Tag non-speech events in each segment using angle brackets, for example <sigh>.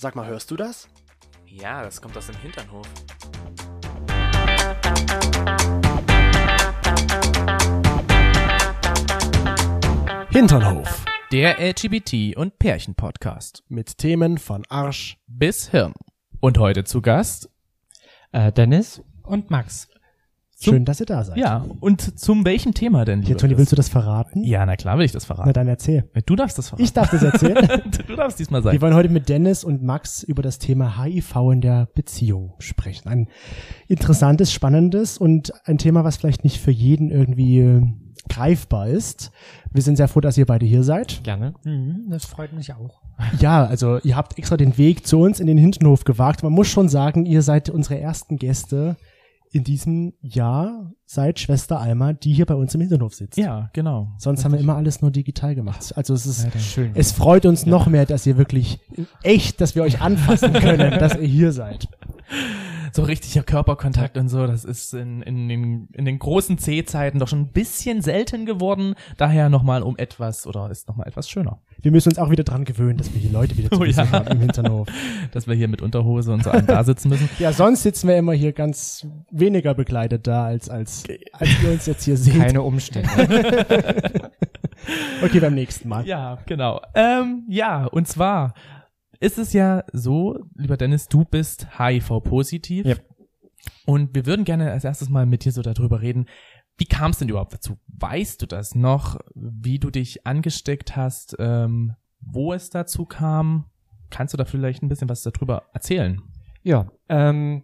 Sag mal, hörst du das? Ja, das kommt aus dem Hinternhof. Hinternhof. Der LGBT- und Pärchen-Podcast. Mit Themen von Arsch. Bis Hirn. Und heute zu Gast. Äh, Dennis und Max. Zum- Schön, dass ihr da seid. Ja, und zum welchem Thema denn? Hier, lieber Toni, willst du das verraten? Ja, na klar will ich das Na verraten. dann erzähl. Du darfst das verraten. Ich darf das erzählen. <laughs> du darfst diesmal Wir sein. wollen heute mit Dennis und Max über das Thema HIV in der Beziehung sprechen. Ein interessantes, spannendes und ein Thema, was vielleicht nicht für jeden irgendwie äh, greifbar ist. Wir sind sehr froh, dass ihr beide hier seid. Gerne. Mhm, das freut mich auch. <laughs> Ja, also ihr habt extra den Weg zu uns in den Hintenhof gewagt. Man muss schon sagen, ihr seid unsere ersten Gäste in diesem Jahr seit Schwester Alma, die hier bei uns im Hinterhof sitzt. Ja, genau. Sonst haben wir immer alles nur digital gemacht. Also es ist, Schön. es freut uns noch mehr, dass ihr wirklich echt, dass wir euch anfassen können, dass ihr hier seid. So richtiger Körperkontakt und so, das ist in, in, den, in den großen C-Zeiten doch schon ein bisschen selten geworden. Daher nochmal um etwas oder ist nochmal etwas schöner. Wir müssen uns auch wieder dran gewöhnen, dass wir hier Leute wieder <laughs> zu Oh ja. haben im Hinterhof. <laughs> Dass wir hier mit Unterhose und so einem da sitzen müssen. Ja, sonst sitzen wir immer hier ganz weniger begleitet da, als, als, als ihr uns jetzt hier seht. Keine Umstände. <laughs> Okay, beim nächsten Mal. Ja, genau. Ähm, ja, und zwar ist es ja so, lieber Dennis, du bist HIV-positiv. Ja. Und wir würden gerne als erstes mal mit dir so darüber reden. Wie kam es denn überhaupt dazu? Weißt du das noch, wie du dich angesteckt hast, ähm, wo es dazu kam? Kannst du da vielleicht ein bisschen was darüber erzählen? ja, ähm,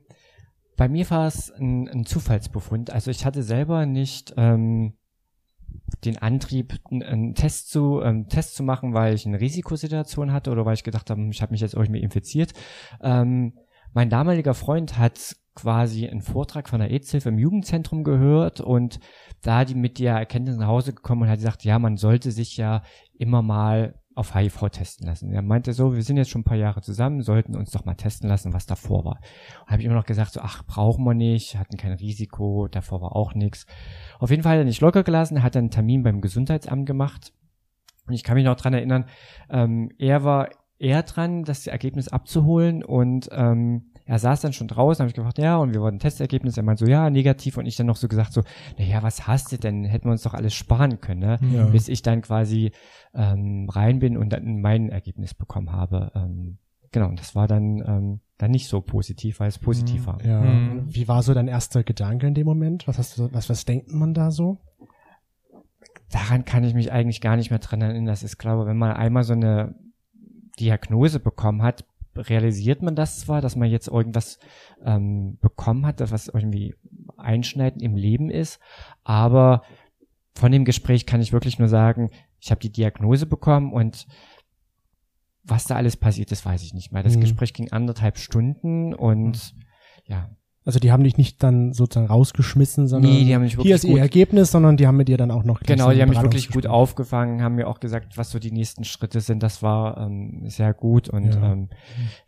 bei mir war es ein, ein Zufallsbefund. Also ich hatte selber nicht ähm, den Antrieb, einen, Test zu ähm, Test zu machen, weil ich eine Risikosituation hatte oder weil ich gedacht habe, ich habe mich jetzt irgendwie infiziert. Ähm, mein damaliger Freund hat quasi einen Vortrag von der AIDS-Hilfe im Jugendzentrum gehört und da die mit der Erkenntnis nach Hause gekommen und hat gesagt, ja, man sollte sich ja immer mal auf HIV testen lassen. Er meinte so, wir sind jetzt schon ein paar Jahre zusammen, sollten uns doch mal testen lassen, was davor war. Habe ich immer noch gesagt, so, ach, brauchen wir nicht, hatten kein Risiko, davor war auch nichts. Auf jeden Fall hat er nicht locker gelassen, hat einen Termin beim Gesundheitsamt gemacht. Und ich kann mich noch dran erinnern, ähm, er war eher dran, das Ergebnis abzuholen und ähm, er saß dann schon draußen, habe ich gefragt, ja, und wir wollten Testergebnis. Er meinte so, ja, negativ. Und ich dann noch so gesagt so, naja, was hast du denn? Hätten wir uns doch alles sparen können, ne? Ja. Bis ich dann quasi ähm, rein bin und dann mein Ergebnis bekommen habe. Ähm, genau, und das war dann, ähm, dann nicht so positiv, weil es positiv Mhm. war. Ja. Hm. Wie war so dein erster Gedanke in dem Moment? Was hast du, was, was denkt man da so? daran kann ich mich eigentlich gar nicht mehr dran erinnern. Das ist, glaube ich, wenn man einmal so eine Diagnose bekommen hat, realisiert man das zwar, dass man jetzt irgendwas ähm, bekommen hat, das was irgendwie einschneidend im Leben ist, aber von dem Gespräch kann ich wirklich nur sagen, ich habe die Diagnose bekommen und was da alles passiert ist, weiß ich nicht mehr. Das Mhm. Gespräch ging anderthalb Stunden und ja, Also die haben dich nicht dann sozusagen rausgeschmissen, sondern Nee, die haben mich wirklich hier ist ihr Ergebnis, sondern die haben mit dir dann auch noch Genau, die haben mich wirklich gut aufgefangen, haben mir auch gesagt, was so die nächsten Schritte sind. Das war ähm, sehr gut und Ja. ähm,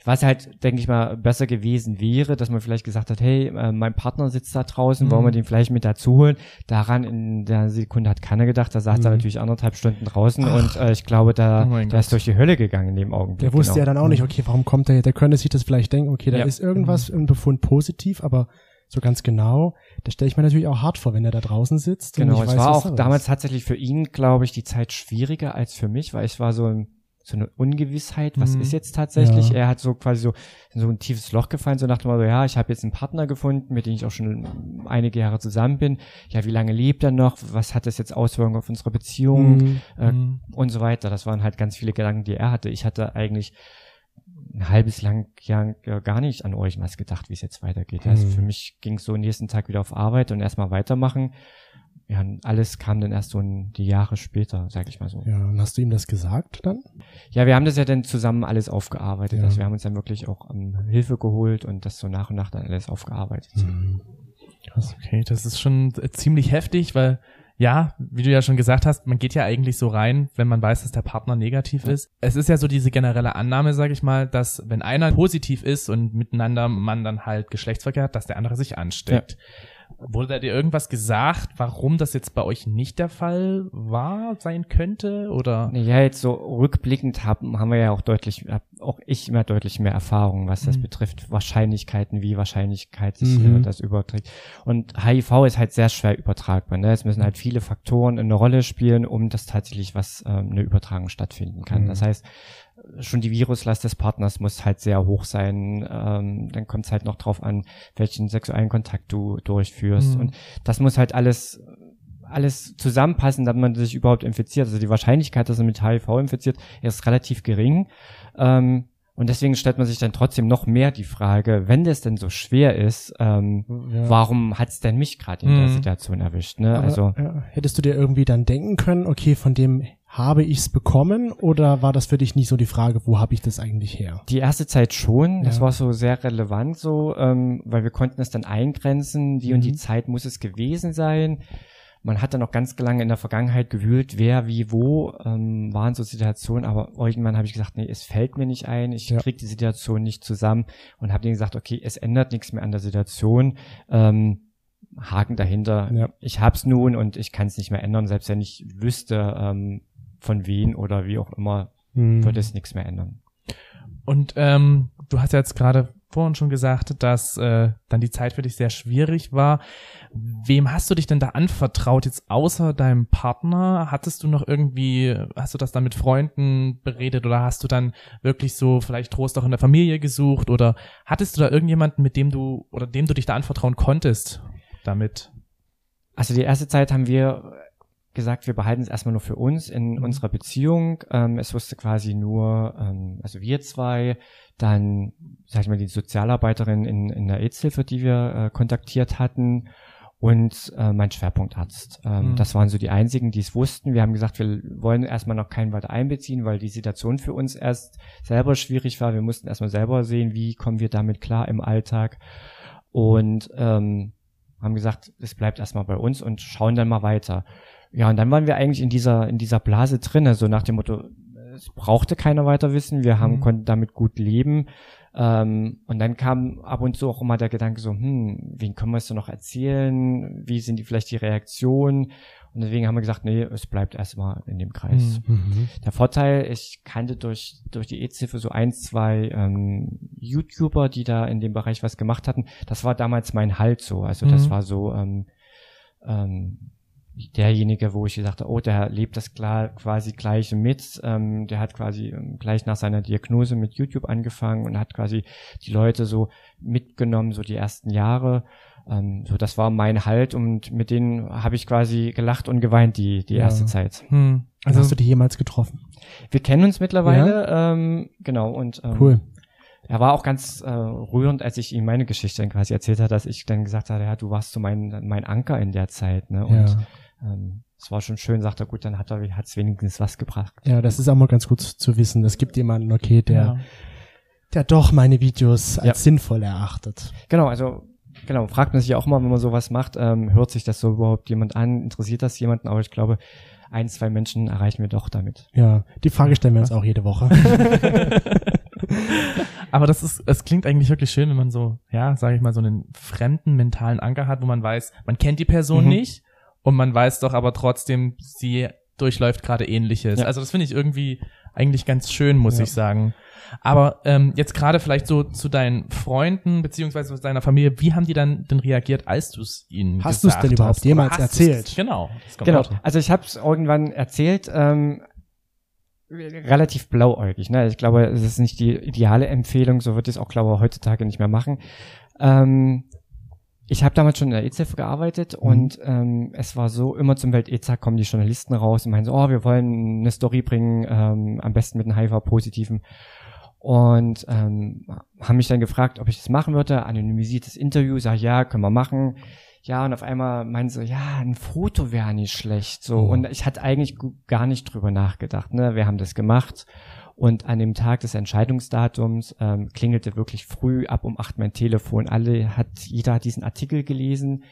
was halt, denke ich mal, besser gewesen wäre, dass man vielleicht gesagt hat, hey, äh, mein Partner sitzt da draußen, Mhm. wollen wir den vielleicht mit dazu holen? Daran in der Sekunde hat keiner gedacht, da saß er Mhm. natürlich anderthalb Stunden draußen Ach. und äh, ich glaube, da, Oh der ist durch die Hölle gegangen in dem Augenblick. Der wusste genau. ja dann auch nicht, okay, warum kommt der? Der könnte sich das vielleicht denken, okay, da Ja. ist irgendwas im Befund positiv, aber so ganz genau, das stelle ich mir natürlich auch hart vor, wenn er da draußen sitzt. und Genau, es weiß, war auch da ist. damals tatsächlich für ihn, glaube ich, die Zeit schwieriger als für mich, weil ich war so ein so eine Ungewissheit, was Mhm. ist jetzt tatsächlich? Ja. Er hat so quasi so in so ein tiefes Loch gefallen, so nach dem Motto, ja, ich habe jetzt einen Partner gefunden, mit dem ich auch schon einige Jahre zusammen bin. Ja, wie lange lebt er noch? Was hat das jetzt Auswirkungen auf unsere Beziehung? Mhm. Äh, Mhm. und so weiter. Das waren halt ganz viele Gedanken, die er hatte. Ich hatte eigentlich ein halbes lang Jahr gar nicht an euch was gedacht, wie es jetzt weitergeht. Also Mhm. für mich ging es so nächsten Tag wieder auf Arbeit und erstmal weitermachen. Ja, und alles kam dann erst so die Jahre später, sag ich mal so. Ja. Ja, und hast du ihm das gesagt dann? wir haben das ja dann zusammen alles aufgearbeitet. Ja. Also wir haben uns dann wirklich auch ähm, Hilfe geholt und das so nach und nach dann alles aufgearbeitet. Mhm. Krass. Okay, das ist schon ziemlich heftig, weil ja, wie du ja schon gesagt hast, man geht ja eigentlich so rein, wenn man weiß, dass der Partner negativ ist. Es ist ja so diese generelle Annahme, sage ich mal, dass wenn einer positiv ist und miteinander man dann halt Geschlechtsverkehr hat, dass der andere sich ansteckt. Wurde da dir irgendwas gesagt, warum das jetzt bei euch nicht der Fall war, sein könnte? Oder? Ja, jetzt so rückblickend haben, haben wir ja auch deutlich, auch ich immer deutlich mehr Erfahrung, was das mhm. betrifft. Wahrscheinlichkeiten, wie Wahrscheinlichkeit sich mhm. das überträgt. Und HIV ist halt sehr schwer übertragbar. Ne? Es müssen halt viele Faktoren eine Rolle spielen, um dass tatsächlich was, ähm, eine Übertragung stattfinden kann. Mhm. Das heißt, schon die Viruslast des Partners muss halt sehr hoch sein. Ähm, dann kommt es halt noch drauf an, welchen sexuellen Kontakt du durchführst. Mhm. Und das muss halt alles alles zusammenpassen, damit man sich überhaupt infiziert. Also die Wahrscheinlichkeit, dass er mit HIV infiziert, ist relativ gering. Ähm, und deswegen stellt man sich dann trotzdem noch mehr die Frage, wenn das denn so schwer ist, ähm, ja. warum hat's denn mich gerade in mhm. der Situation erwischt? Ne? Aber, also ja, hättest du dir irgendwie dann denken können, okay, von dem habe ich es bekommen oder war das für dich nicht so die Frage, wo habe ich das eigentlich her? Die erste Zeit schon, das war so sehr relevant so, ähm, weil wir konnten es dann eingrenzen, die mhm. und die mhm. Zeit muss es gewesen sein. Man hat dann noch ganz lange in der Vergangenheit gewühlt, wer, wie, wo ähm, waren so Situationen, aber irgendwann habe ich gesagt, nee, es fällt mir nicht ein, ich ja. kriege die Situation nicht zusammen und habe denen gesagt, okay, es ändert nichts mehr an der Situation. Ähm, Haken dahinter. Ja. Ich hab's nun und ich kann es nicht mehr ändern, selbst wenn ich wüsste, ähm, von wen oder wie auch immer, mhm. wird es nichts mehr ändern. Und ähm, du hast ja jetzt gerade vorhin schon gesagt, dass äh, dann die Zeit für dich sehr schwierig war. Wem hast du dich denn da anvertraut, jetzt außer deinem Partner? Hattest du noch irgendwie, hast du das dann mit Freunden beredet oder hast du dann wirklich so vielleicht Trost auch in der Familie gesucht oder hattest du da irgendjemanden, mit dem du oder dem du dich da anvertrauen konntest damit? Also die erste Zeit haben wir gesagt, wir behalten es erstmal nur für uns in mhm. unserer Beziehung. Ähm, es wusste quasi nur, ähm, also wir zwei, dann, sag ich mal, die Sozialarbeiterin in, in der AIDS-Hilfe, die wir äh, kontaktiert hatten und äh, mein Schwerpunktarzt. Ähm, mhm. Das waren so die einzigen, die es wussten. Wir haben gesagt, wir wollen erstmal noch keinen weiter einbeziehen, weil die Situation für uns erst selber schwierig war. Wir mussten erstmal selber sehen, wie kommen wir damit klar im Alltag. Und ähm, haben gesagt, es bleibt erstmal bei uns und schauen dann mal weiter. Ja, und dann waren wir eigentlich in dieser, in dieser Blase drin, so nach dem Motto, es brauchte keiner weiter wissen, wir haben, mhm. konnten damit gut leben. Ähm, und dann kam ab und zu auch immer der Gedanke so, hm, wen können wir es denn noch erzählen? Wie sind die vielleicht die Reaktionen? Und deswegen haben wir gesagt, nee, es bleibt erstmal in dem Kreis. Mhm. mhm. Der Vorteil, ich kannte durch, durch die EZ-Hilfe so ein, zwei ähm, YouTuber, die da in dem Bereich was gemacht hatten. Das war damals mein Halt so. Also das mhm. war so, ähm, ähm, derjenige, wo ich gesagt habe, oh, der lebt das klar quasi gleich mit. Ähm, der hat quasi ähm, gleich nach seiner Diagnose mit YouTube angefangen und hat quasi die Leute so mitgenommen, so die ersten Jahre. Ähm, so, das war mein Halt und mit denen habe ich quasi gelacht und geweint die die ja. erste Zeit. Hm. Also hast du die jemals getroffen? Wir kennen uns mittlerweile, ja? ähm, genau und ähm, cool. Er war auch ganz äh, rührend, als ich ihm meine Geschichte dann quasi erzählt hat, dass ich dann gesagt habe, ja, du warst so mein mein Anker in der Zeit, ne? Und ja ähm, es war schon schön, sagt er, gut, dann hat er hat's wenigstens was gebracht. Ja, das ist auch mal ganz gut zu wissen. Es gibt jemanden, okay, der, ja. der doch meine Videos als ja. sinnvoll erachtet. Genau, also genau, fragt man sich auch mal, wenn man sowas macht, ähm, hört sich das so überhaupt jemand an, interessiert das jemanden, aber ich glaube, ein, zwei Menschen erreichen wir doch damit. Ja, die Frage stellen wir uns auch jede Woche. <laughs> Aber das ist, es klingt eigentlich wirklich schön, wenn man so, ja, sage ich mal, so einen fremden mentalen Anker hat, wo man weiß, man kennt die Person mhm. nicht, und man weiß doch aber trotzdem, sie durchläuft gerade ähnliches. Ja. Also das finde ich irgendwie eigentlich ganz schön, muss ja. ich sagen. Aber ähm, jetzt gerade vielleicht so zu deinen Freunden beziehungsweise zu deiner Familie, wie haben die dann denn reagiert, als du es ihnen hast du es denn überhaupt jemals erzählt? Genau. Genau. Also ich habe es irgendwann erzählt. Ähm, relativ blauäugig. Ne? Ich glaube, es ist nicht die ideale Empfehlung, so wird es auch, glaube ich, heutzutage nicht mehr machen. Ähm, ich habe damals schon in der EZF gearbeitet mhm. und ähm, es war so, immer zum Welt-EZA kommen die Journalisten raus und meinen so, oh, wir wollen eine Story bringen, ähm, am besten mit einem HIV-Positiven. Und ähm, haben mich dann gefragt, ob ich das machen würde, anonymisiertes Interview, sag ja, können wir machen. Ja, und auf einmal meinen so, ja, ein Foto wäre nicht schlecht. So, oh. und ich hatte eigentlich gar nicht drüber nachgedacht. Ne? Wir haben das gemacht und an dem Tag des Entscheidungsdatums ähm, klingelte wirklich früh ab um acht mein Telefon. Alle hat, jeder hat diesen Artikel gelesen.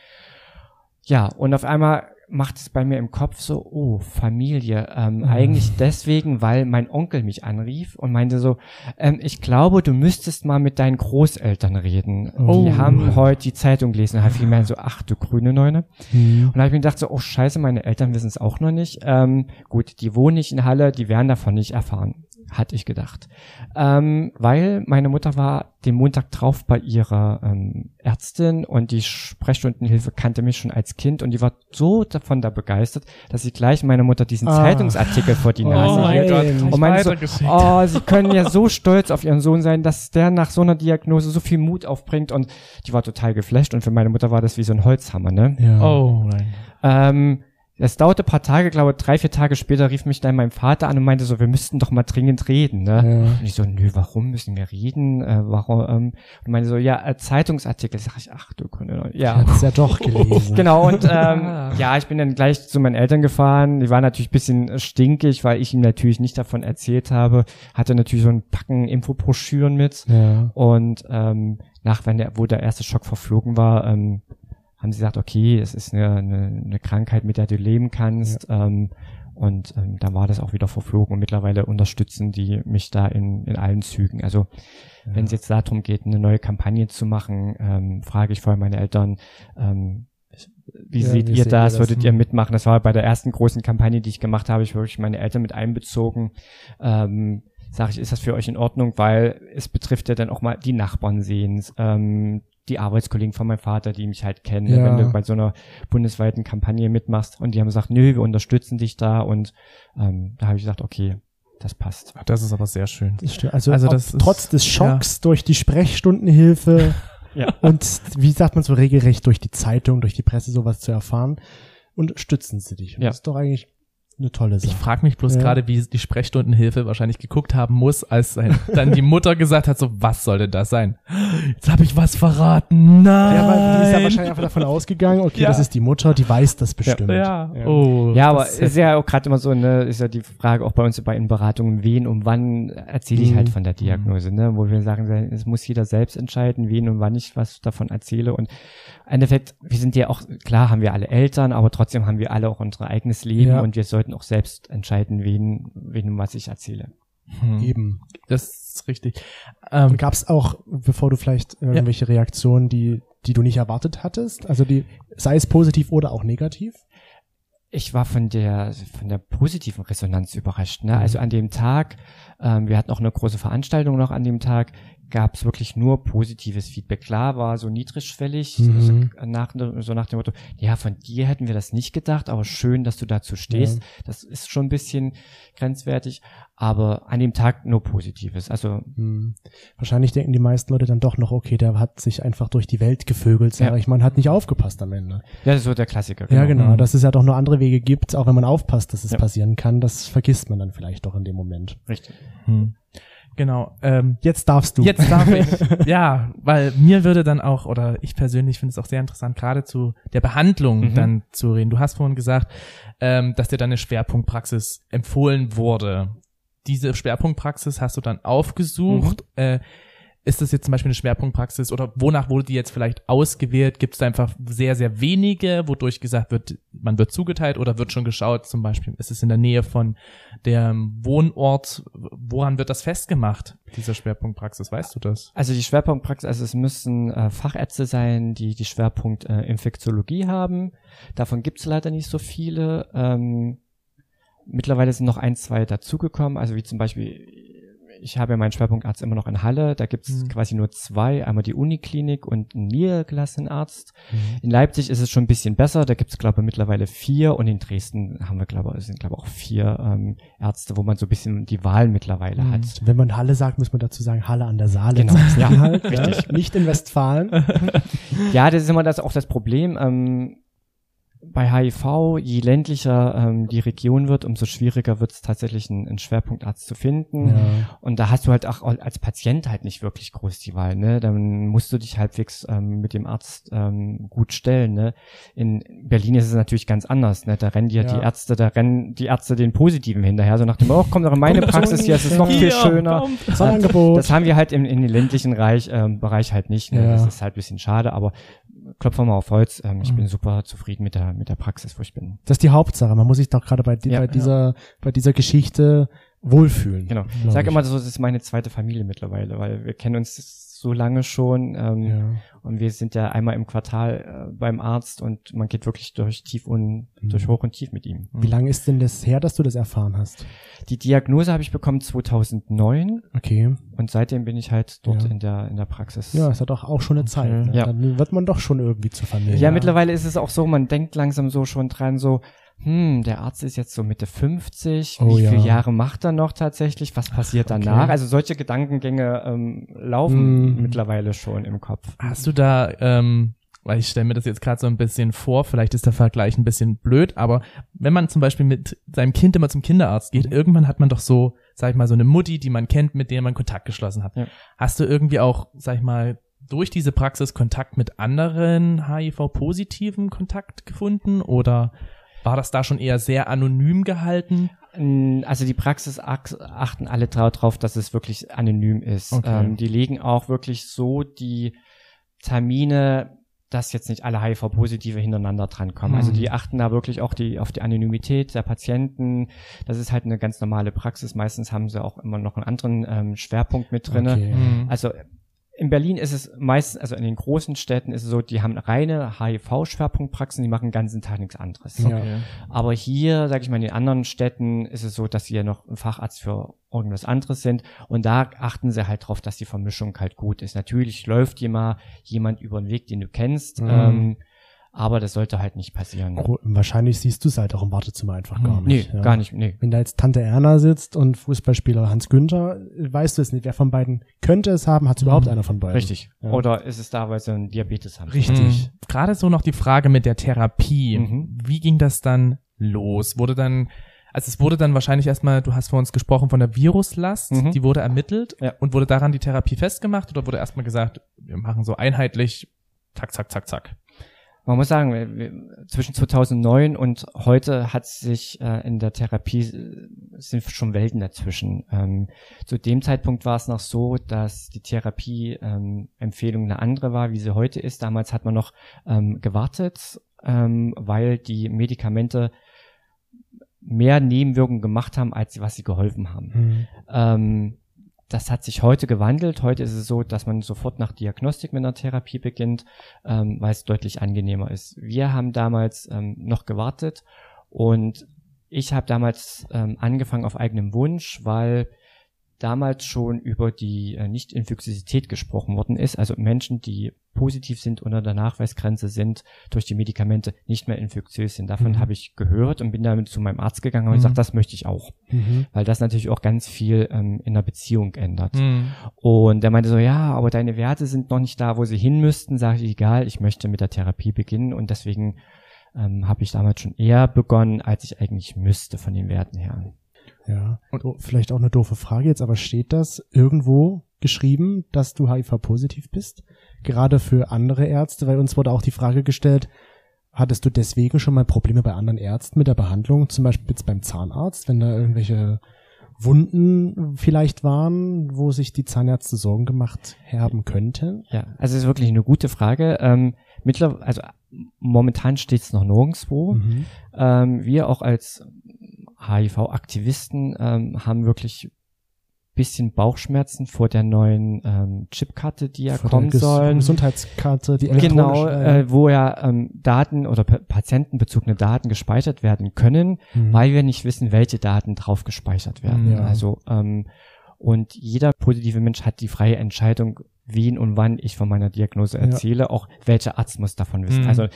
Ja, und auf einmal macht es bei mir im Kopf so, oh, Familie. Ähm, Eigentlich deswegen, weil mein Onkel mich anrief und meinte so, ähm, ich glaube, du müsstest mal mit deinen Großeltern reden. Oh. Die haben heute die Zeitung gelesen. Da fiel mir so, ach du grüne Neune. Mhm. Und da habe ich mir gedacht so, oh scheiße, meine Eltern wissen es auch noch nicht. Ähm, gut, die wohnen nicht in Halle, die werden davon nicht erfahren, hatte ich gedacht. Ähm, weil meine Mutter war den Montag drauf bei ihrer ähm, Ärztin und die Sprechstundenhilfe kannte mich schon als Kind und die war so davon da begeistert, dass sie gleich meiner Mutter diesen Ah. Zeitungsartikel vor die Oh Nase mein hielt. Und meinte so, oh, sie können ja so stolz auf ihren Sohn sein, dass der nach so einer Diagnose so viel Mut aufbringt und die war total geflasht und für meine Mutter war das wie so ein Holzhammer, ne? Ja. Oh nein. Ähm, es dauerte ein paar Tage, glaube drei, vier Tage später rief mich dann mein Vater an und meinte so, wir müssten doch mal dringend reden, ne? Ja. Und ich so, nö, warum müssen wir reden? Äh, warum? Ähm, und meinte so, ja, äh, Zeitungsartikel. Sag ich, ach du Gründe, ja. Hat's ja doch <laughs> gelesen. Genau, und <laughs> ähm, ja, ich bin dann gleich zu meinen Eltern gefahren. Die waren natürlich ein bisschen stinkig, weil ich ihm natürlich nicht davon erzählt habe. Hatte natürlich so ein Packen Infobroschüren mit. Ja. Und ähm, nach, wenn der, wo der erste Schock verflogen war, ähm, haben sie gesagt, okay, es ist eine, eine, eine Krankheit, mit der du leben kannst. Ähm, und ähm, dann war das auch wieder verflogen und mittlerweile unterstützen die mich da in, in allen Zügen. Also wenn es jetzt darum geht, eine neue Kampagne zu machen, ähm, frage ich vorher meine Eltern, ähm, wie Ja, seht wie ihr ihr das? das? Würdet ihr Hm. mitmachen? Das war bei der ersten großen Kampagne, die ich gemacht habe, ich wirklich meine Eltern mit einbezogen. Ähm, Sage ich, ist das für euch in Ordnung? Weil es betrifft ja dann auch mal die Nachbarn sehen, ähm, die Arbeitskollegen von meinem Vater, die mich halt kennen, ne, Ja. wenn du bei so einer bundesweiten Kampagne mitmachst und die haben gesagt, nö, wir unterstützen dich da und ähm, da habe ich gesagt, okay, das passt. Das ist aber sehr schön. Also, Also das ist- trotz des Schocks durch die Sprechstundenhilfe <laughs> Ja. und wie sagt man so regelrecht durch die Zeitung, durch die Presse sowas zu erfahren, unterstützen sie dich. Und Ja. Das ist doch eigentlich eine tolle Ich Sache. frage mich bloß Ja. gerade, wie die Sprechstundenhilfe wahrscheinlich geguckt haben muss, als dann die Mutter gesagt hat, so, was sollte das sein? Jetzt habe ich was verraten. Nein. Ja, aber die ist ja wahrscheinlich einfach davon ausgegangen, okay, Ja. das ist die Mutter, die weiß das bestimmt. ja. Oh, Ja, aber das ist ja auch gerade immer so, ne, ist ja die Frage auch bei uns bei den Beratungen, wen und wann erzähle ich Mhm. halt von der Diagnose, ne, wo wir sagen, es muss jeder selbst entscheiden, wen und wann ich was davon erzähle und Endeffekt, wir sind ja auch, klar haben wir alle Eltern, aber trotzdem haben wir alle auch unser eigenes Leben Ja. und wir sollten auch selbst entscheiden, wen, wen und was ich erzähle. Hm. Eben. Das ist richtig. Ähm, Gab es auch, bevor du vielleicht irgendwelche Reaktionen, die, die du nicht erwartet hattest? Also die, sei es positiv oder auch negativ? Ich war von der von der positiven Resonanz überrascht. Ne? Mhm. Also an dem Tag, ähm, wir hatten auch eine große Veranstaltung noch an dem Tag, gab es wirklich nur positives Feedback. Klar war so niedrigschwellig, Mhm. so, nach, so nach dem Motto, ja, von dir hätten wir das nicht gedacht, aber schön, dass du dazu stehst. Das ist schon ein bisschen grenzwertig, aber an dem Tag nur Positives. Also Hm. Wahrscheinlich denken die meisten Leute dann doch noch, okay, der hat sich einfach durch die Welt gevögelt, sag Ja. ich mal, hat nicht aufgepasst am Ende. ja, das ist so der Klassiker. Ja, genau. Mhm. Dass es ja doch nur andere Wege gibt, auch wenn man aufpasst, dass es Ja. passieren kann. Das vergisst man dann vielleicht doch in dem Moment. Richtig. hm. Genau. Ähm, Jetzt darfst du. Jetzt darf ich. <laughs> ja, weil mir würde dann auch, oder ich persönlich finde es auch sehr interessant, gerade zu der Behandlung Mhm. dann zu reden. Du hast vorhin gesagt, ähm, dass dir dann eine Schwerpunktpraxis empfohlen wurde. Diese Schwerpunktpraxis hast du dann aufgesucht. Äh, ist das jetzt zum Beispiel eine Schwerpunktpraxis oder wonach wurde die jetzt vielleicht ausgewählt? Gibt es einfach sehr, sehr wenige, wodurch gesagt wird, man wird zugeteilt oder wird schon geschaut, zum Beispiel, ist es in der Nähe von dem Wohnort? Woran wird das festgemacht, diese Schwerpunktpraxis? Weißt du das? Also die Schwerpunktpraxis, also es müssen äh, Fachärzte sein, die die Schwerpunkt äh, Infektiologie haben. Davon gibt's leider nicht so viele. Ähm, mittlerweile sind noch ein, zwei dazugekommen, also wie zum Beispiel, ich habe ja meinen Schwerpunktarzt immer noch in Halle, da gibt's Mhm. quasi nur zwei, einmal die Uniklinik und einen niedergelassenen Arzt. Mhm. In Leipzig ist es schon ein bisschen besser, da gibt's glaube ich mittlerweile vier und in Dresden haben wir glaube ich, sind glaube ich auch vier ähm, Ärzte, wo man so ein bisschen die Wahl mittlerweile Mhm. hat. Wenn man Halle sagt, muss man dazu sagen, Halle an der Saale. Genau. <laughs> Ja, <laughs> halt, richtig. Ja. Nicht in Westfalen. <laughs> Ja, das ist immer das auch das Problem. Ähm, bei HIV, je ländlicher ähm, die Region wird, umso schwieriger wird es tatsächlich, einen, einen Schwerpunktarzt zu finden. Ja. Und da hast du halt auch als Patient halt nicht wirklich groß die Wahl. Ne? Dann musst du dich halbwegs ähm, mit dem Arzt ähm, gut stellen. Ne? In Berlin ist es natürlich ganz anders. Ne? Da rennen dir Ja. die Ärzte, da rennen die Ärzte den Positiven hinterher. So nach dem, oh, komm doch in meine <laughs> Praxis, hier ist es noch viel schöner. Sonderangebot. Das haben wir halt im, in den ländlichen Reich, ähm, Bereich halt nicht. Ne? Ja. Das ist halt ein bisschen schade, aber Klopfer mal auf Holz, ähm, ich Mhm. bin super zufrieden mit der, mit der Praxis, wo ich bin. Das ist die Hauptsache. Man muss sich doch gerade bei, Ja. bei dieser, bei dieser Geschichte wohlfühlen. Genau. Ich sage immer so, das ist meine zweite Familie mittlerweile, weil wir kennen uns so lange schon ähm, Ja. und wir sind ja einmal im Quartal äh, beim Arzt und man geht wirklich durch tief und Mhm. durch hoch und tief mit ihm. Wie lange ist denn das her, dass du das erfahren hast? Die Diagnose habe ich bekommen 2009 Okay. und seitdem bin ich halt dort Ja. in der in der Praxis. Ja, es hat doch auch schon eine Zeit. Ne? Ja. Dann wird man doch schon irgendwie zur Familie. Ja, mittlerweile ist es auch so, man denkt langsam so schon dran, so, hm, der Arzt ist jetzt so Mitte 50, Oh wie ja. viele Jahre macht er noch tatsächlich, was passiert okay. danach? Also solche Gedankengänge ähm, laufen Mhm. mittlerweile schon im Kopf. Hast du da, ähm, weil ich stelle mir das jetzt gerade so ein bisschen vor, vielleicht ist der Vergleich ein bisschen blöd, aber wenn man zum Beispiel mit seinem Kind immer zum Kinderarzt geht, irgendwann hat man doch so, sag ich mal, so eine Mutti, die man kennt, mit der man Kontakt geschlossen hat. Ja. Hast du irgendwie auch, sag ich mal, durch diese Praxis Kontakt mit anderen HIV-positiven Kontakt gefunden oder war das da schon eher sehr anonym gehalten? Also die Praxis ach- achten alle drauf, dass es wirklich anonym ist. Okay. Ähm, die legen auch wirklich so die Termine, dass jetzt nicht alle HIV-Positive hintereinander drankommen. Also Mhm. die achten da wirklich auch die, auf die Anonymität der Patienten. Das ist halt eine ganz normale Praxis. Meistens haben sie auch immer noch einen anderen ähm, Schwerpunkt mit drinne. Okay. Mhm. Also in Berlin ist es meistens, also in den großen Städten ist es so, die haben reine HIV-Schwerpunktpraxen, die machen den ganzen Tag nichts anderes. Okay. Aber hier, sage ich mal, in den anderen Städten ist es so, dass sie ja noch ein Facharzt für irgendwas anderes sind. Und da achten sie halt drauf, dass die Vermischung halt gut ist. Natürlich läuft dir mal jemand über den Weg, den du kennst, Mhm. ähm, aber das sollte halt nicht passieren. Gro- Wahrscheinlich siehst du es halt auch im Wartezimmer einfach gar Hm. nicht. nee, ja. gar nicht, nee. Wenn da jetzt Tante Erna sitzt und Fußballspieler Hans Günther, weißt du es nicht. Wer von beiden könnte es haben? Hat es überhaupt einer von beiden? Richtig. Ja. Oder ist es da, weil sie einen Diabetes haben? Richtig. Mhm. Gerade so noch die Frage mit der Therapie. Mhm. Wie ging das dann los? Wurde dann, also es wurde dann wahrscheinlich erstmal, du hast vor uns gesprochen von der Viruslast, Mhm. die wurde ermittelt Ja. und wurde daran die Therapie festgemacht oder wurde erstmal gesagt, wir machen so einheitlich, zack, zack, zack, zack. Man muss sagen, wir- wir- zwischen 2009 und heute hat sich äh, in der Therapie äh, sind schon Welten dazwischen. Ähm, zu dem Zeitpunkt war es noch so, dass die Therapie-Empfehlung ähm, eine andere war, wie sie heute ist. Damals hat man noch ähm, gewartet, ähm, weil die Medikamente mehr Nebenwirkungen gemacht haben, als was sie geholfen haben. Mhm. Das hat sich heute gewandelt. Heute ist es so, dass man sofort nach Diagnostik mit einer Therapie beginnt, ähm, weil es deutlich angenehmer ist. Wir haben damals ähm, noch gewartet und ich habe damals ähm, angefangen auf eigenem Wunsch, weil damals schon über die äh, Nicht-Infektiosität gesprochen worden ist. Also Menschen, die positiv sind unter der Nachweisgrenze sind, durch die Medikamente nicht mehr infektiös sind. Davon Mhm. habe ich gehört und bin damit zu meinem Arzt gegangen und Mhm. gesagt, das möchte ich auch Mhm. weil das natürlich auch ganz viel ähm, in der Beziehung ändert. Mhm. Und der meinte so, ja, aber deine Werte sind noch nicht da, wo sie hin müssten. Sage ich, egal, ich möchte mit der Therapie beginnen und deswegen ähm, habe ich damals schon eher begonnen, als ich eigentlich müsste von den Werten her. Ja. Und oh, vielleicht auch eine doofe Frage jetzt, aber steht das irgendwo geschrieben, dass du HIV-positiv bist? Gerade für andere Ärzte, weil uns wurde auch die Frage gestellt, hattest du deswegen schon mal Probleme bei anderen Ärzten mit der Behandlung, zum Beispiel jetzt beim Zahnarzt, wenn da irgendwelche Wunden vielleicht waren, wo sich die Zahnärzte Sorgen gemacht haben könnten? Ja, also es ist wirklich eine gute Frage. Ähm, mittlerweile, also momentan steht es noch nirgendwo. Mhm. Ähm, wir auch als HIV-Aktivisten ähm, haben wirklich bisschen Bauchschmerzen vor der neuen ähm, Chipkarte, die ja Vor kommen Ges sollen. Gesundheitskarte, die Genau, elektronische, äh, wo ja ähm, Daten oder pa- patientenbezogene Daten gespeichert werden können, Mhm. weil wir nicht wissen, welche Daten drauf gespeichert werden. Ja. Also ähm, und jeder positive Mensch hat die freie Entscheidung, wen und wann ich von meiner Diagnose Ja. erzähle. Auch welcher Arzt muss davon wissen. Mhm. Also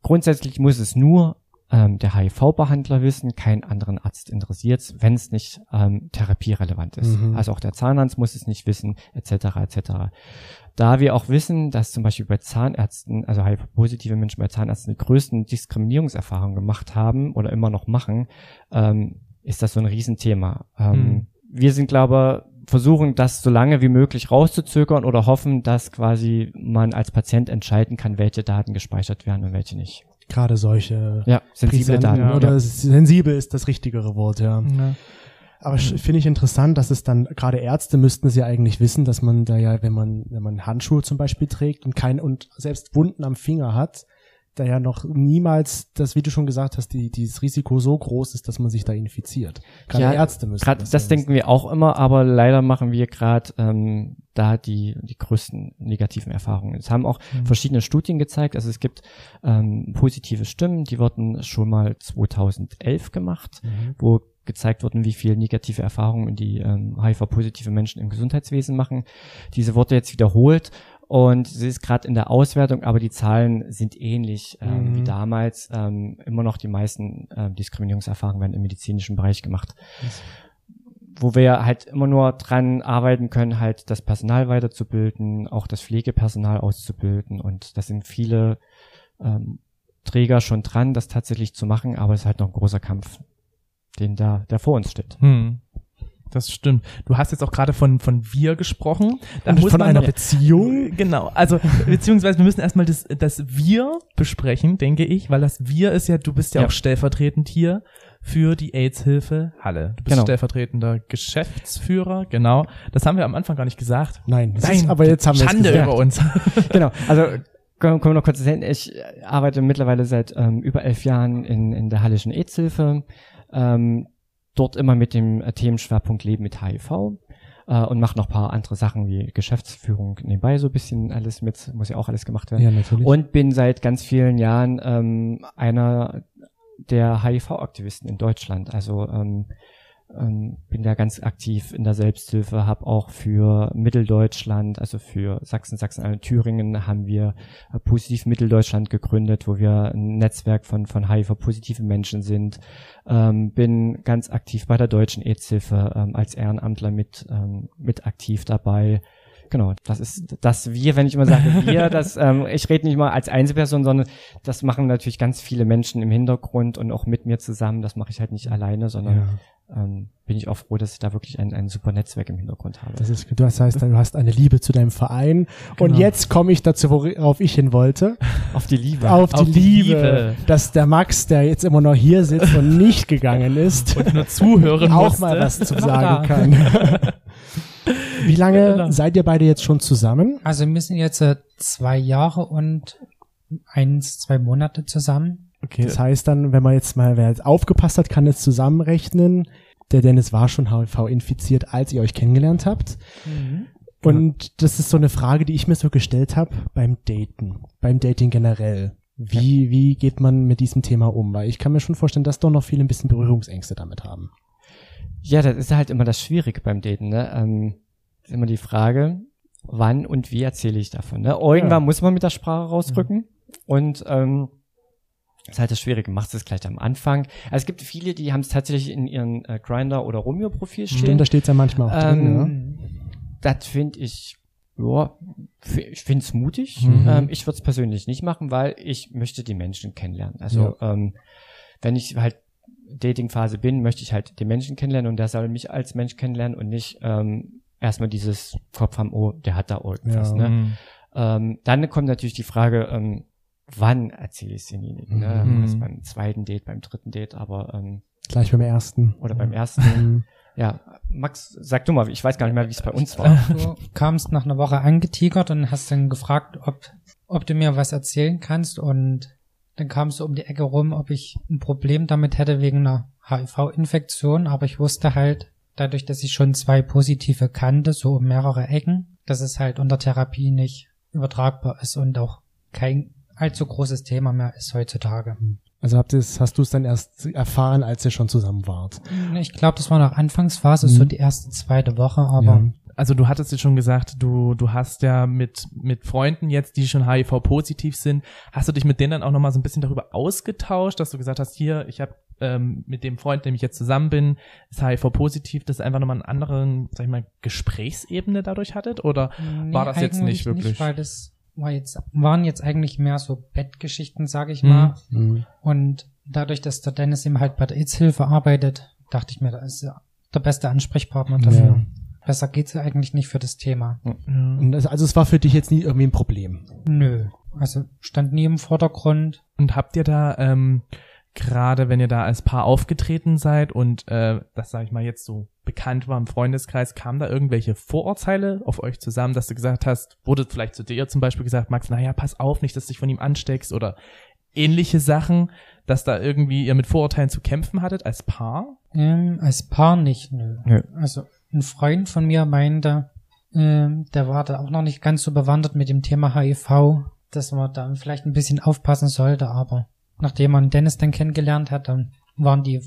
grundsätzlich muss es nur ähm, der HIV-Behandler wissen, keinen anderen Arzt interessiert wenn es nicht ähm, therapierelevant ist. Mhm. Also auch der Zahnarzt muss es nicht wissen, etc. etc. Da wir auch wissen, dass zum Beispiel bei Zahnärzten, also HIV-positive Menschen bei Zahnärzten die größten Diskriminierungserfahrungen gemacht haben oder immer noch machen, ähm, ist das so ein Riesenthema. Ähm, Mhm. Wir sind, glaube versuchen, das so lange wie möglich rauszuzögern oder hoffen, dass quasi man als Patient entscheiden kann, welche Daten gespeichert werden und welche nicht. Gerade solche Ja, sensible Daten. ja. oder ja. sensibel ist das richtigere Wort, ja. Ja. Aber finde ich interessant, dass es dann, gerade Ärzte müssten es ja eigentlich wissen, dass man da ja, wenn man, wenn man Handschuhe zum Beispiel trägt und kein, und selbst Wunden am Finger hat, da ja noch niemals, das, wie du schon gesagt hast, die, dieses Risiko so groß ist, dass man sich da infiziert. Gerade Ja, Ärzte müssen Grad, das ja denken wir auch immer, aber leider machen wir gerade ähm, da die, die größten negativen Erfahrungen. Es haben auch Mhm. verschiedene Studien gezeigt, also es gibt ähm, positive Stimmen, die wurden schon mal 2011 gemacht, wissen. wo gezeigt wurden, wie viel negative Erfahrungen die ähm, HIV-positive Menschen im Gesundheitswesen machen. Diese wurde jetzt wiederholt und sie ist gerade in der Auswertung, aber die Zahlen sind ähnlich ähm, Mhm. wie damals. Ähm, immer noch die meisten ähm, Diskriminierungserfahrungen werden im medizinischen Bereich gemacht wo wir halt immer nur dran arbeiten können, halt das Personal weiterzubilden, auch das Pflegepersonal auszubilden und da sind viele ähm, Träger schon dran, das tatsächlich zu machen, aber es ist halt noch ein großer Kampf, den da, der vor uns steht. Hm. Das stimmt. Du hast jetzt auch gerade von, von wir gesprochen. Da Und muss von man einer noch- Beziehung? Genau, also beziehungsweise wir müssen erstmal das, das Wir besprechen, denke ich, weil das Wir ist ja, du bist ja, Ja. auch stellvertretend hier für die AIDS-Hilfe Halle. Du bist Genau. stellvertretender Geschäftsführer, genau. Das haben wir am Anfang gar nicht gesagt. Nein, Nein, ist, aber jetzt haben wir es Schande gesagt. über uns. <laughs> genau, also kommen kommen wir noch kurz hin. Ich arbeite mittlerweile seit ähm, über elf Jahren in, in der Hallischen AIDS-Hilfe. Ähm, dort immer mit dem äh, Themenschwerpunkt Leben mit HIV äh, und mache noch paar andere Sachen wie Geschäftsführung nebenbei so ein bisschen alles mit, muss ja auch alles gemacht werden. Ja, natürlich. Und bin seit ganz vielen Jahren ähm, einer der HIV-Aktivisten in Deutschland. Also ähm, ähm, bin da ganz aktiv in der Selbsthilfe, habe auch für Mitteldeutschland, also für Sachsen, Sachsen, Thüringen haben wir äh, Positiv Mitteldeutschland gegründet, wo wir ein Netzwerk von, von HIV-positiven Menschen sind. Ähm, bin ganz aktiv bei der Deutschen AIDS-Hilfe ähm, als Ehrenamtler mit, ähm, mit aktiv dabei. Genau, das ist das wir, wenn ich immer sage wir, <laughs> das ähm, ich rede nicht mal als Einzelperson, sondern das machen natürlich ganz viele Menschen im Hintergrund und auch mit mir zusammen. Das mache ich halt nicht alleine, sondern ja. ähm, bin ich auch froh, dass ich da wirklich ein, ein super Netzwerk im Hintergrund habe. Das ist, du hast, heißt, du hast eine Liebe zu deinem Verein. Und Genau. jetzt komme ich dazu, worauf ich hin wollte. <laughs> Auf die Liebe. Auf die, Auf die Liebe, Liebe. dass der Max, der jetzt immer noch hier sitzt und nicht gegangen ist, <laughs> Und nur zuhören auch musste. mal was zu sagen kann. Wie lange Genau. seid ihr beide jetzt schon zusammen? Also wir sind jetzt äh, zwei Jahre und eins, zwei Monate zusammen. Okay. Das heißt dann, wenn man jetzt mal, wer jetzt aufgepasst hat, kann jetzt zusammenrechnen. Der Dennis war schon HIV infiziert, als ihr euch kennengelernt habt. Und das ist so eine Frage, die ich mir so gestellt habe beim Daten, beim Dating generell. Wie, wie geht man mit diesem Thema um? Weil ich kann mir schon vorstellen, dass doch noch viele ein bisschen Berührungsängste damit haben. Ja, das ist halt immer das Schwierige beim Daten, ne? Ähm, ist immer die Frage, wann und wie erzähle ich davon, ne? Irgendwann Ja. muss man mit der Sprache rausrücken und ähm, ist halt das Schwierige. Machst du es gleich am Anfang? Also es gibt viele, die haben es tatsächlich in ihren äh, Grinder oder Romeo Profil Stimmt, stehen. da steht's ja manchmal auch drin, ja. Ähm, Das finde ich, ja, ich finde es mutig. Mhm. Ähm, ich würde es persönlich nicht machen, weil ich möchte die Menschen kennenlernen. Also ähm, wenn ich halt Datingphase bin, möchte ich halt den Menschen kennenlernen und der soll mich als Mensch kennenlernen und nicht ähm, erstmal dieses Kopf haben, oh, der hat da irgendwas. Ja. Ne? Mhm. Ähm, dann kommt natürlich die Frage, ähm, wann erzähle ich es denjenigen? Ne? Mhm. Also beim zweiten Date, beim dritten Date, aber ähm, Gleich beim ersten. oder beim ersten. Mhm. Ja, Max, sag du mal, ich weiß gar nicht mehr, wie es bei uns war. Du kamst nach einer Woche angetigert und hast dann gefragt, ob, ob du mir was erzählen kannst und dann kamst du um die Ecke rum, ob ich ein Problem damit hätte wegen einer HIV-Infektion, aber ich wusste halt, dadurch, dass ich schon zwei positive kannte, so um mehrere Ecken, dass es halt unter Therapie nicht übertragbar ist und auch kein allzu großes Thema mehr ist heutzutage. Also habt ihr's, hast du es dann erst erfahren, als ihr schon zusammen wart? Ich glaube, das war noch Anfangsphase, so Mhm. die erste, zweite Woche, aber ja. Also du hattest jetzt schon gesagt, du, du hast ja mit, mit Freunden jetzt, die schon HIV-positiv sind, hast du dich mit denen dann auch nochmal so ein bisschen darüber ausgetauscht, dass du gesagt hast, hier, ich habe ähm, mit dem Freund, dem ich jetzt zusammen bin, ist HIV-positiv, dass einfach nochmal einen anderen, sag ich mal, Gesprächsebene dadurch hattet? Oder Nee, war das jetzt nicht wirklich? weil das war jetzt, waren jetzt eigentlich mehr so Bettgeschichten, sag ich Mhm. mal. Mhm. Und dadurch, dass der Dennis eben halt bei der AIDS-Hilfe arbeitet, dachte ich mir, da ist er der beste Ansprechpartner dafür. Ja. Besser geht's ja eigentlich nicht für das Thema. Ja. Und das, also es war für dich jetzt nie irgendwie ein Problem. Nö. Also stand nie im Vordergrund. Und habt ihr da ähm, gerade wenn ihr da als Paar aufgetreten seid und äh, das sage ich mal jetzt so bekannt war im Freundeskreis, kamen da irgendwelche Vorurteile auf euch zusammen, dass du gesagt hast, wurde vielleicht zu dir zum Beispiel gesagt, Max, naja, pass auf, nicht, dass du dich von ihm ansteckst oder ähnliche Sachen, dass da irgendwie ihr mit Vorurteilen zu kämpfen hattet als Paar? Ähm, als Paar nicht, nö. Nö. Also ein Freund von mir meinte, ähm, der war da auch noch nicht ganz so bewandert mit dem Thema HIV, dass man da vielleicht ein bisschen aufpassen sollte, aber nachdem man Dennis dann kennengelernt hat, dann waren die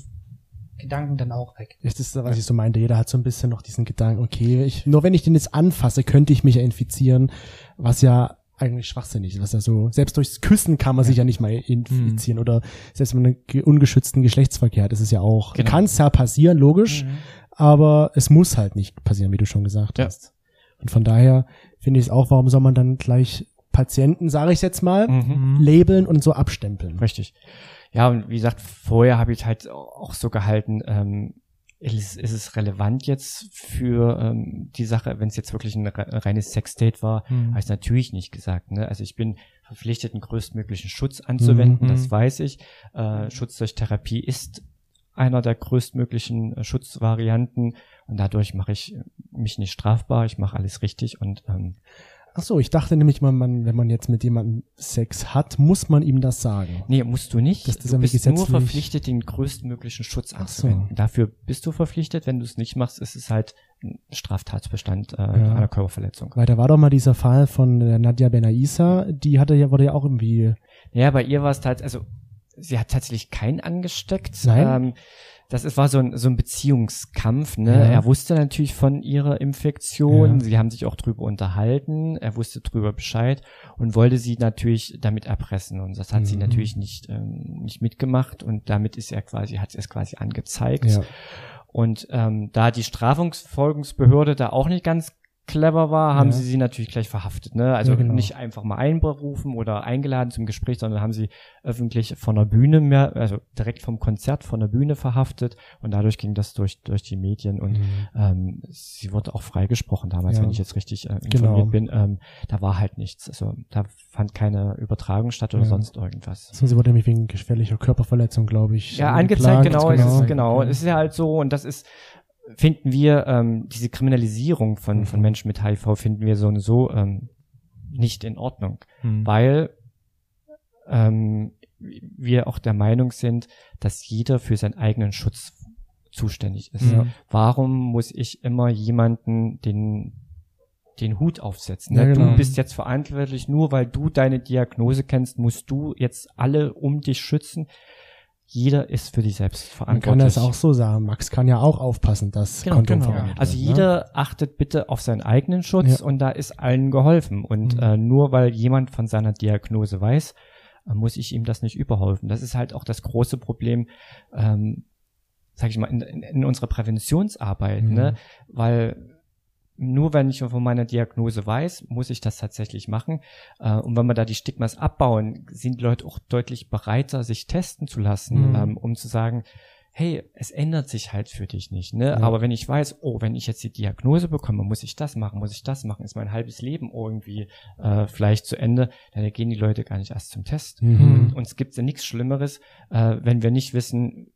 Gedanken dann auch weg. Das ist, was ich so meinte. Jeder hat so ein bisschen noch diesen Gedanken, okay, ich, nur wenn ich den jetzt anfasse, könnte ich mich ja infizieren, was ja eigentlich schwachsinnig ist. Was ja so, selbst durchs Küssen kann man sich ja nicht mal infizieren oder selbst wenn man einen ge- ungeschützten Geschlechtsverkehr hat, ist es ja auch, Genau. kann es ja passieren, logisch, Mhm. aber es muss halt nicht passieren, wie du schon gesagt Ja. hast. Und von daher finde ich es auch, warum soll man dann gleich Patienten, sage ich jetzt mal, Mhm. labeln und so abstempeln? Richtig. Ja, und wie gesagt, vorher habe ich halt auch so gehalten, ähm, ist, ist es relevant jetzt für ähm, die Sache, wenn es jetzt wirklich ein re reines Sexdate war, Mhm. habe ich natürlich nicht gesagt. Ne? Also ich bin verpflichtet, den größtmöglichen Schutz anzuwenden, Mhm. das weiß ich. Äh, Schutz durch Therapie ist einer der größtmöglichen äh, Schutzvarianten und dadurch mache ich mich nicht strafbar, ich mache alles richtig und ähm, Ach so, ich dachte nämlich mal, man, wenn man jetzt mit jemandem Sex hat, muss man ihm das sagen. Nee, musst du nicht. Das ist du bist nur verpflichtet, den größtmöglichen Schutz Ach so. anzuwenden. Dafür bist du verpflichtet. Wenn du es nicht machst, ist es halt ein Straftatbestand äh, Ja. einer Körperverletzung. Weil da war doch mal dieser Fall von der Nadja Benaisa, die hatte ja, wurde ja auch irgendwie, Ja, bei ihr war es halt, also sie hat tatsächlich keinen angesteckt. Nein? Ähm, das ist, war so ein, so ein Beziehungskampf. Ne? Ja. Er wusste natürlich von ihrer Infektion. Ja. Sie haben sich auch drüber unterhalten. Er wusste drüber Bescheid und wollte sie natürlich damit erpressen. Und das hat sie Mhm. natürlich nicht, ähm, nicht mitgemacht. Und damit ist er quasi, hat sie es quasi angezeigt. ja, Und ähm, da die Strafverfolgungsbehörde da auch nicht ganz clever war, haben Ja. sie sie natürlich gleich verhaftet. Ne? Also Ja, genau. nicht einfach mal einberufen oder eingeladen zum Gespräch, sondern haben sie öffentlich von der Bühne mehr, also direkt vom Konzert von der Bühne verhaftet und dadurch ging das durch durch die Medien und Mhm. ähm, sie wurde auch freigesprochen damals, Ja. wenn ich jetzt richtig äh, informiert Genau. bin. Ähm, da war halt nichts. Also da fand keine Übertragung statt oder sonst irgendwas. so, sie wurde nämlich wegen gefährlicher Körperverletzung, glaube ich. Ja, angezeigt, genau, angeklagt, es ist, genau. Es ist ja halt so, und das ist, finden wir, ähm, diese Kriminalisierung von, von Mhm. Menschen mit HIV finden wir so und so ähm, nicht in Ordnung, Hm. weil ähm, wir auch der Meinung sind, dass jeder für seinen eigenen Schutz zuständig ist. Ja. Warum muss ich immer jemanden den den Hut aufsetzen. Ne? Ja, genau. Du bist jetzt verantwortlich, nur weil du deine Diagnose kennst, musst du jetzt alle um dich schützen. Jeder ist für dich selbst Man kann verantwortlich. das auch so sagen. Max kann ja auch aufpassen, dass Genau, Kondom genau. Also wird, ne? jeder achtet bitte auf seinen eigenen Schutz Ja. und da ist allen geholfen. Und Mhm. äh, nur weil jemand von seiner Diagnose weiß, äh, muss ich ihm das nicht überholfen. Das ist halt auch das große Problem, ähm, sag ich mal, in, in, in unserer Präventionsarbeit, Mhm. ne? Weil nur wenn ich von meiner Diagnose weiß, muss ich das tatsächlich machen. Äh, und wenn wir da die Stigmas abbauen, sind die Leute auch deutlich bereiter, sich testen zu lassen, Mhm. ähm, um zu sagen, hey, es ändert sich halt für dich nicht, ne? Ja. Aber wenn ich weiß, oh, wenn ich jetzt die Diagnose bekomme, muss ich das machen, muss ich das machen, ist mein halbes Leben irgendwie äh, vielleicht zu Ende, dann gehen die Leute gar nicht erst zum Test. Mhm. Und es gibt ja nichts Schlimmeres, äh, wenn wir nicht wissen,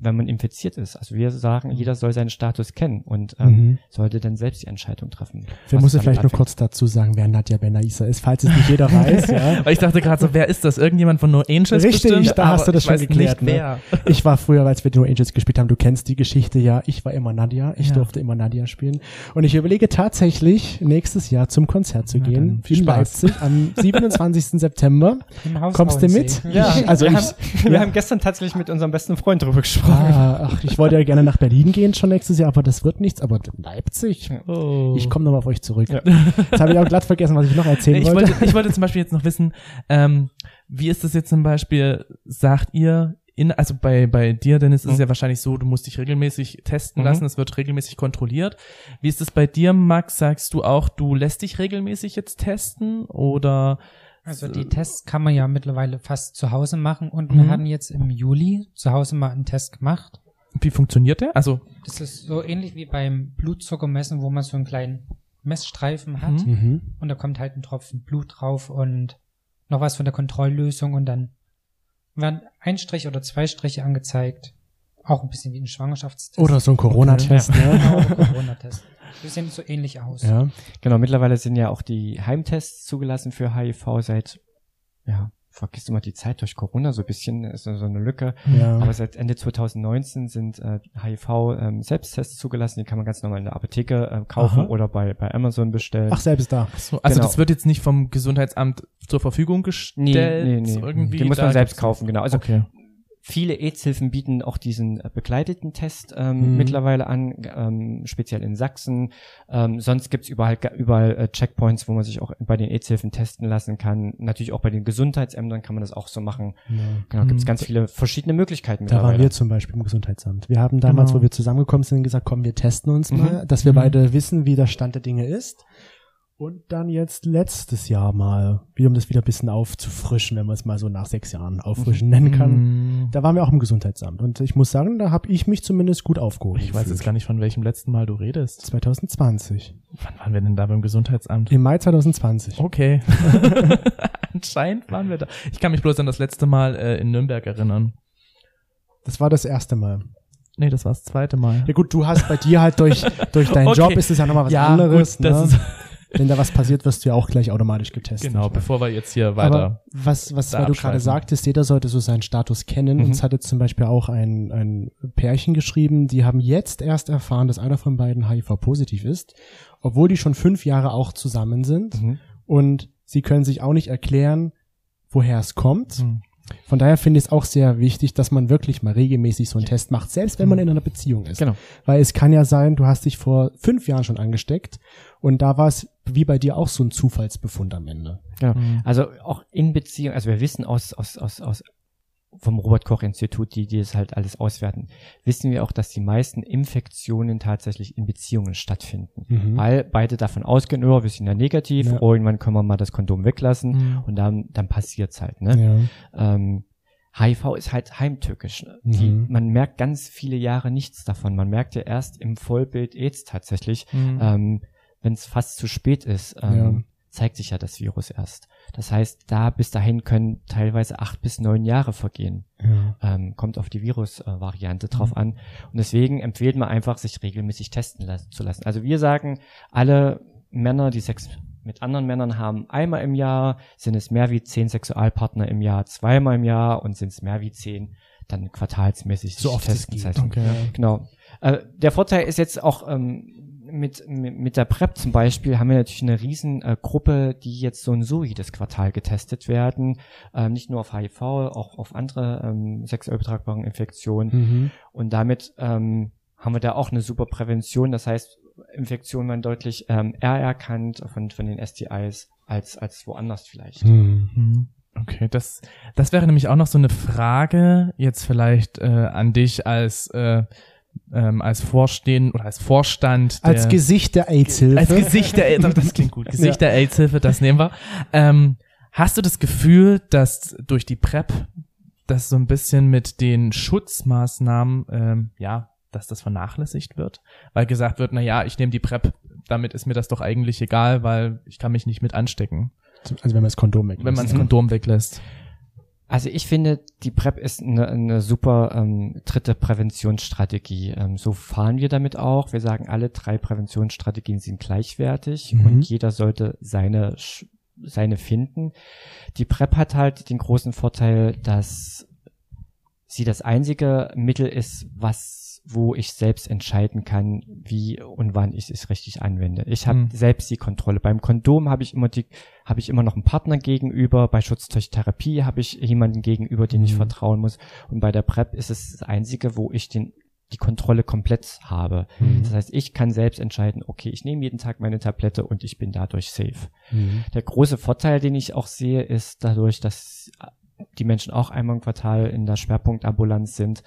wenn man infiziert ist. Also wir sagen, jeder soll seinen Status kennen und ähm, Mhm. sollte dann selbst die Entscheidung treffen. Wir müssen vielleicht nur kurz dazu sagen, wer Nadja Benaisa ist, falls es nicht jeder <laughs> weiß. Ja. <laughs> Weil ich dachte gerade so, wer ist das? Irgendjemand von No Angels Richtig, bestimmt? da hast du das ich schon geklärt, ne? <laughs> Ich war früher, als wir No Angels gespielt haben, du kennst die Geschichte ja. Ich war immer Nadja. Ich Ja. durfte immer Nadja spielen. Und ich überlege tatsächlich, nächstes Jahr zum Konzert zu Na gehen. viel In Spaß. Leipzig am 27. September. Kommst du mit? Ja, also wir, ich, haben, wir ja. haben gestern tatsächlich mit unserem besten Freund drüber gesprochen. Ah, ach, ich wollte ja gerne nach Berlin gehen schon nächstes Jahr, aber das wird nichts. Aber Leipzig? Oh. Ich komme nochmal auf euch zurück. Ja. <laughs> Jetzt habe ich auch glatt vergessen, was ich noch erzählen ich, wollte. wollte, ich wollte zum Beispiel jetzt noch wissen, ähm, wie ist das jetzt zum Beispiel, sagt ihr, in, also bei, bei dir, Dennis, ist es Mhm. ja wahrscheinlich so, du musst dich regelmäßig testen Mhm. lassen, es wird regelmäßig kontrolliert. Wie ist es bei dir, Max? Sagst du auch, du lässt dich regelmäßig jetzt testen oder Also die Tests kann man ja mittlerweile fast zu Hause machen und Mhm. wir hatten jetzt im Juli zu Hause mal einen Test gemacht. wie funktioniert der? Also, Das ist so ähnlich wie beim Blutzuckermessen, wo man so einen kleinen Messstreifen hat Mhm. Mhm. und da kommt halt ein Tropfen Blut drauf und noch was von der Kontrolllösung und dann werden ein Strich oder zwei Striche angezeigt. Auch ein bisschen wie ein Schwangerschaftstest. Oder so ein Corona-Test, ne? Genau, Corona-Test. Die sehen so ähnlich aus. Ja. Genau, mittlerweile sind ja auch die Heimtests zugelassen für HIV seit, ja, vergisst immer die Zeit durch Corona so ein bisschen, ist so eine Lücke. ja. Aber seit Ende 2019 sind äh, HIV-Selbsttests zugelassen, die kann man ganz normal in der Apotheke äh, kaufen Aha. oder bei, bei Amazon bestellen. Ach, selbst da. So, also Genau. das wird jetzt nicht vom Gesundheitsamt zur Verfügung gestellt. Irgendwie die muss man selbst kaufen, genau. Also okay. Viele AIDS-Hilfen bieten auch diesen äh, begleiteten Test ähm, Mhm. mittlerweile an, ähm, speziell in Sachsen. Ähm, sonst gibt's überall, überall äh, Checkpoints, wo man sich auch bei den AIDS-Hilfen testen lassen kann. Natürlich auch bei den Gesundheitsämtern kann man das auch so machen. Ja. Genau, gibt's Mhm. ganz viele verschiedene Möglichkeiten Da waren wir zum Beispiel im Gesundheitsamt. Wir haben damals, Genau. wo wir zusammengekommen sind, gesagt, komm, wir testen uns Mhm. mal, dass wir Mhm. beide wissen, wie der Stand der Dinge ist. Und dann jetzt letztes Jahr mal, wie um das wieder ein bisschen aufzufrischen, wenn man es mal so nach sechs Jahren auffrischen nennen kann. Mm, Da waren wir auch im Gesundheitsamt. Und ich muss sagen, da habe ich mich zumindest gut aufgehoben. Ich weiß jetzt gar nicht, von welchem letzten Mal du redest. 2020. Wann waren wir denn da beim Gesundheitsamt? Im Mai 2020. Okay. <laughs> Anscheinend waren wir da. Ich kann mich bloß an das letzte Mal äh, in Nürnberg erinnern. Das war das erste Mal. Nee, das war das zweite Mal. Ja gut, du hast bei dir halt durch, durch deinen <laughs> Okay. Job ist es ja nochmal was Ja, anderes. gut, das ne? Wenn da was passiert, wirst du ja auch gleich automatisch getestet. Genau, bevor wir jetzt hier Aber weiter. was, was da weil du gerade sagtest, jeder sollte so seinen Status kennen. Mhm. Uns hat jetzt zum Beispiel auch ein, ein Pärchen geschrieben, die haben jetzt erst erfahren, dass einer von beiden HIV-positiv ist, obwohl die schon fünf Jahre auch zusammen sind. Mhm. Und sie können sich auch nicht erklären, woher es kommt. Hm. Von daher finde ich es auch sehr wichtig, dass man wirklich mal regelmäßig so einen Test macht, selbst wenn man in einer Beziehung ist. Genau. Weil es kann ja sein, du hast dich vor fünf Jahren schon angesteckt und da war es wie bei dir auch so ein Zufallsbefund am Ende. Genau. Mhm. Also auch in Beziehung, also wir wissen aus, aus, aus, aus vom Robert Koch Institut, die, die das halt alles auswerten, wissen wir auch, dass die meisten Infektionen tatsächlich in Beziehungen stattfinden. Mhm. Weil beide davon ausgehen, oh, wir sind ja negativ, Ja. irgendwann können wir mal das Kondom weglassen Mhm. und dann, dann passiert's halt, ne? Ja. Ähm, HIV ist halt heimtückisch. Ne? Die, Mhm. man merkt ganz viele Jahre nichts davon. Man merkt ja erst im Vollbild AIDS tatsächlich, Mhm. ähm, wenn es fast zu spät ist, ähm, Ja. zeigt sich ja das Virus erst. Das heißt, da bis dahin können teilweise acht bis neun Jahre vergehen. Ja. Ähm, kommt auf die Virusvariante drauf an. Und deswegen empfiehlt man einfach, sich regelmäßig testen las zu lassen. Also wir sagen, alle Männer, die Sex mit anderen Männern haben, einmal im Jahr, sind es mehr wie zehn Sexualpartner im Jahr, zweimal im Jahr und sind es mehr wie zehn, dann quartalsmäßig So oft es testen lassen. Okay. Genau. Äh, der Vorteil ist jetzt auch ähm, mit, mit, mit der PrEP zum Beispiel haben wir natürlich eine riesen äh, Gruppe, die jetzt so und so jedes Quartal getestet werden. Ähm, nicht nur auf HIV, auch auf andere ähm, sexuell übertragbaren Infektionen. Mhm. Und damit ähm, haben wir da auch eine super Prävention. Das heißt, Infektionen werden deutlich ähm, eher erkannt von, von den STIs als, als woanders vielleicht. Mhm. Okay, das, das wäre nämlich auch noch so eine Frage, jetzt vielleicht äh, an dich als, äh, ähm, als Vorstehen oder als Vorstand. Der, Als Gesicht der AIDS-Hilfe. als Gesicht der AIDS, das klingt gut, <laughs> Gesicht der AIDS-Hilfe, das nehmen wir. Ähm, hast du das Gefühl, dass durch die PrEP das so ein bisschen mit den Schutzmaßnahmen, ähm, ja, dass das vernachlässigt wird? Weil gesagt wird, na ja, ich nehme die PrEP, damit ist mir das doch eigentlich egal, weil ich kann mich nicht mit anstecken, also wenn man das Kondom weglässt. wenn man das. Kondom weglässt. Also ich finde, die PrEP ist eine, eine super ähm, dritte Präventionsstrategie. Ähm, so fahren wir damit auch. Wir sagen, alle drei Präventionsstrategien sind gleichwertig Mhm. und jeder sollte seine seine finden. Die PrEP hat halt den großen Vorteil, dass sie das einzige Mittel ist, was wo ich selbst entscheiden kann, wie und wann ich es richtig anwende. Ich habe Mhm. selbst die Kontrolle. Beim Kondom habe ich immer die habe ich immer noch einen Partner gegenüber. Bei Schutz durch Therapie habe ich jemanden gegenüber, den ich Mhm. vertrauen muss. Und bei der PrEP ist es das einzige, wo ich den die Kontrolle komplett habe. Mhm. Das heißt, ich kann selbst entscheiden, okay, ich nehme jeden Tag meine Tablette und ich bin dadurch safe. Mhm. Der große Vorteil, den ich auch sehe, ist dadurch, dass die Menschen auch einmal im Quartal in der Schwerpunktambulanz sind.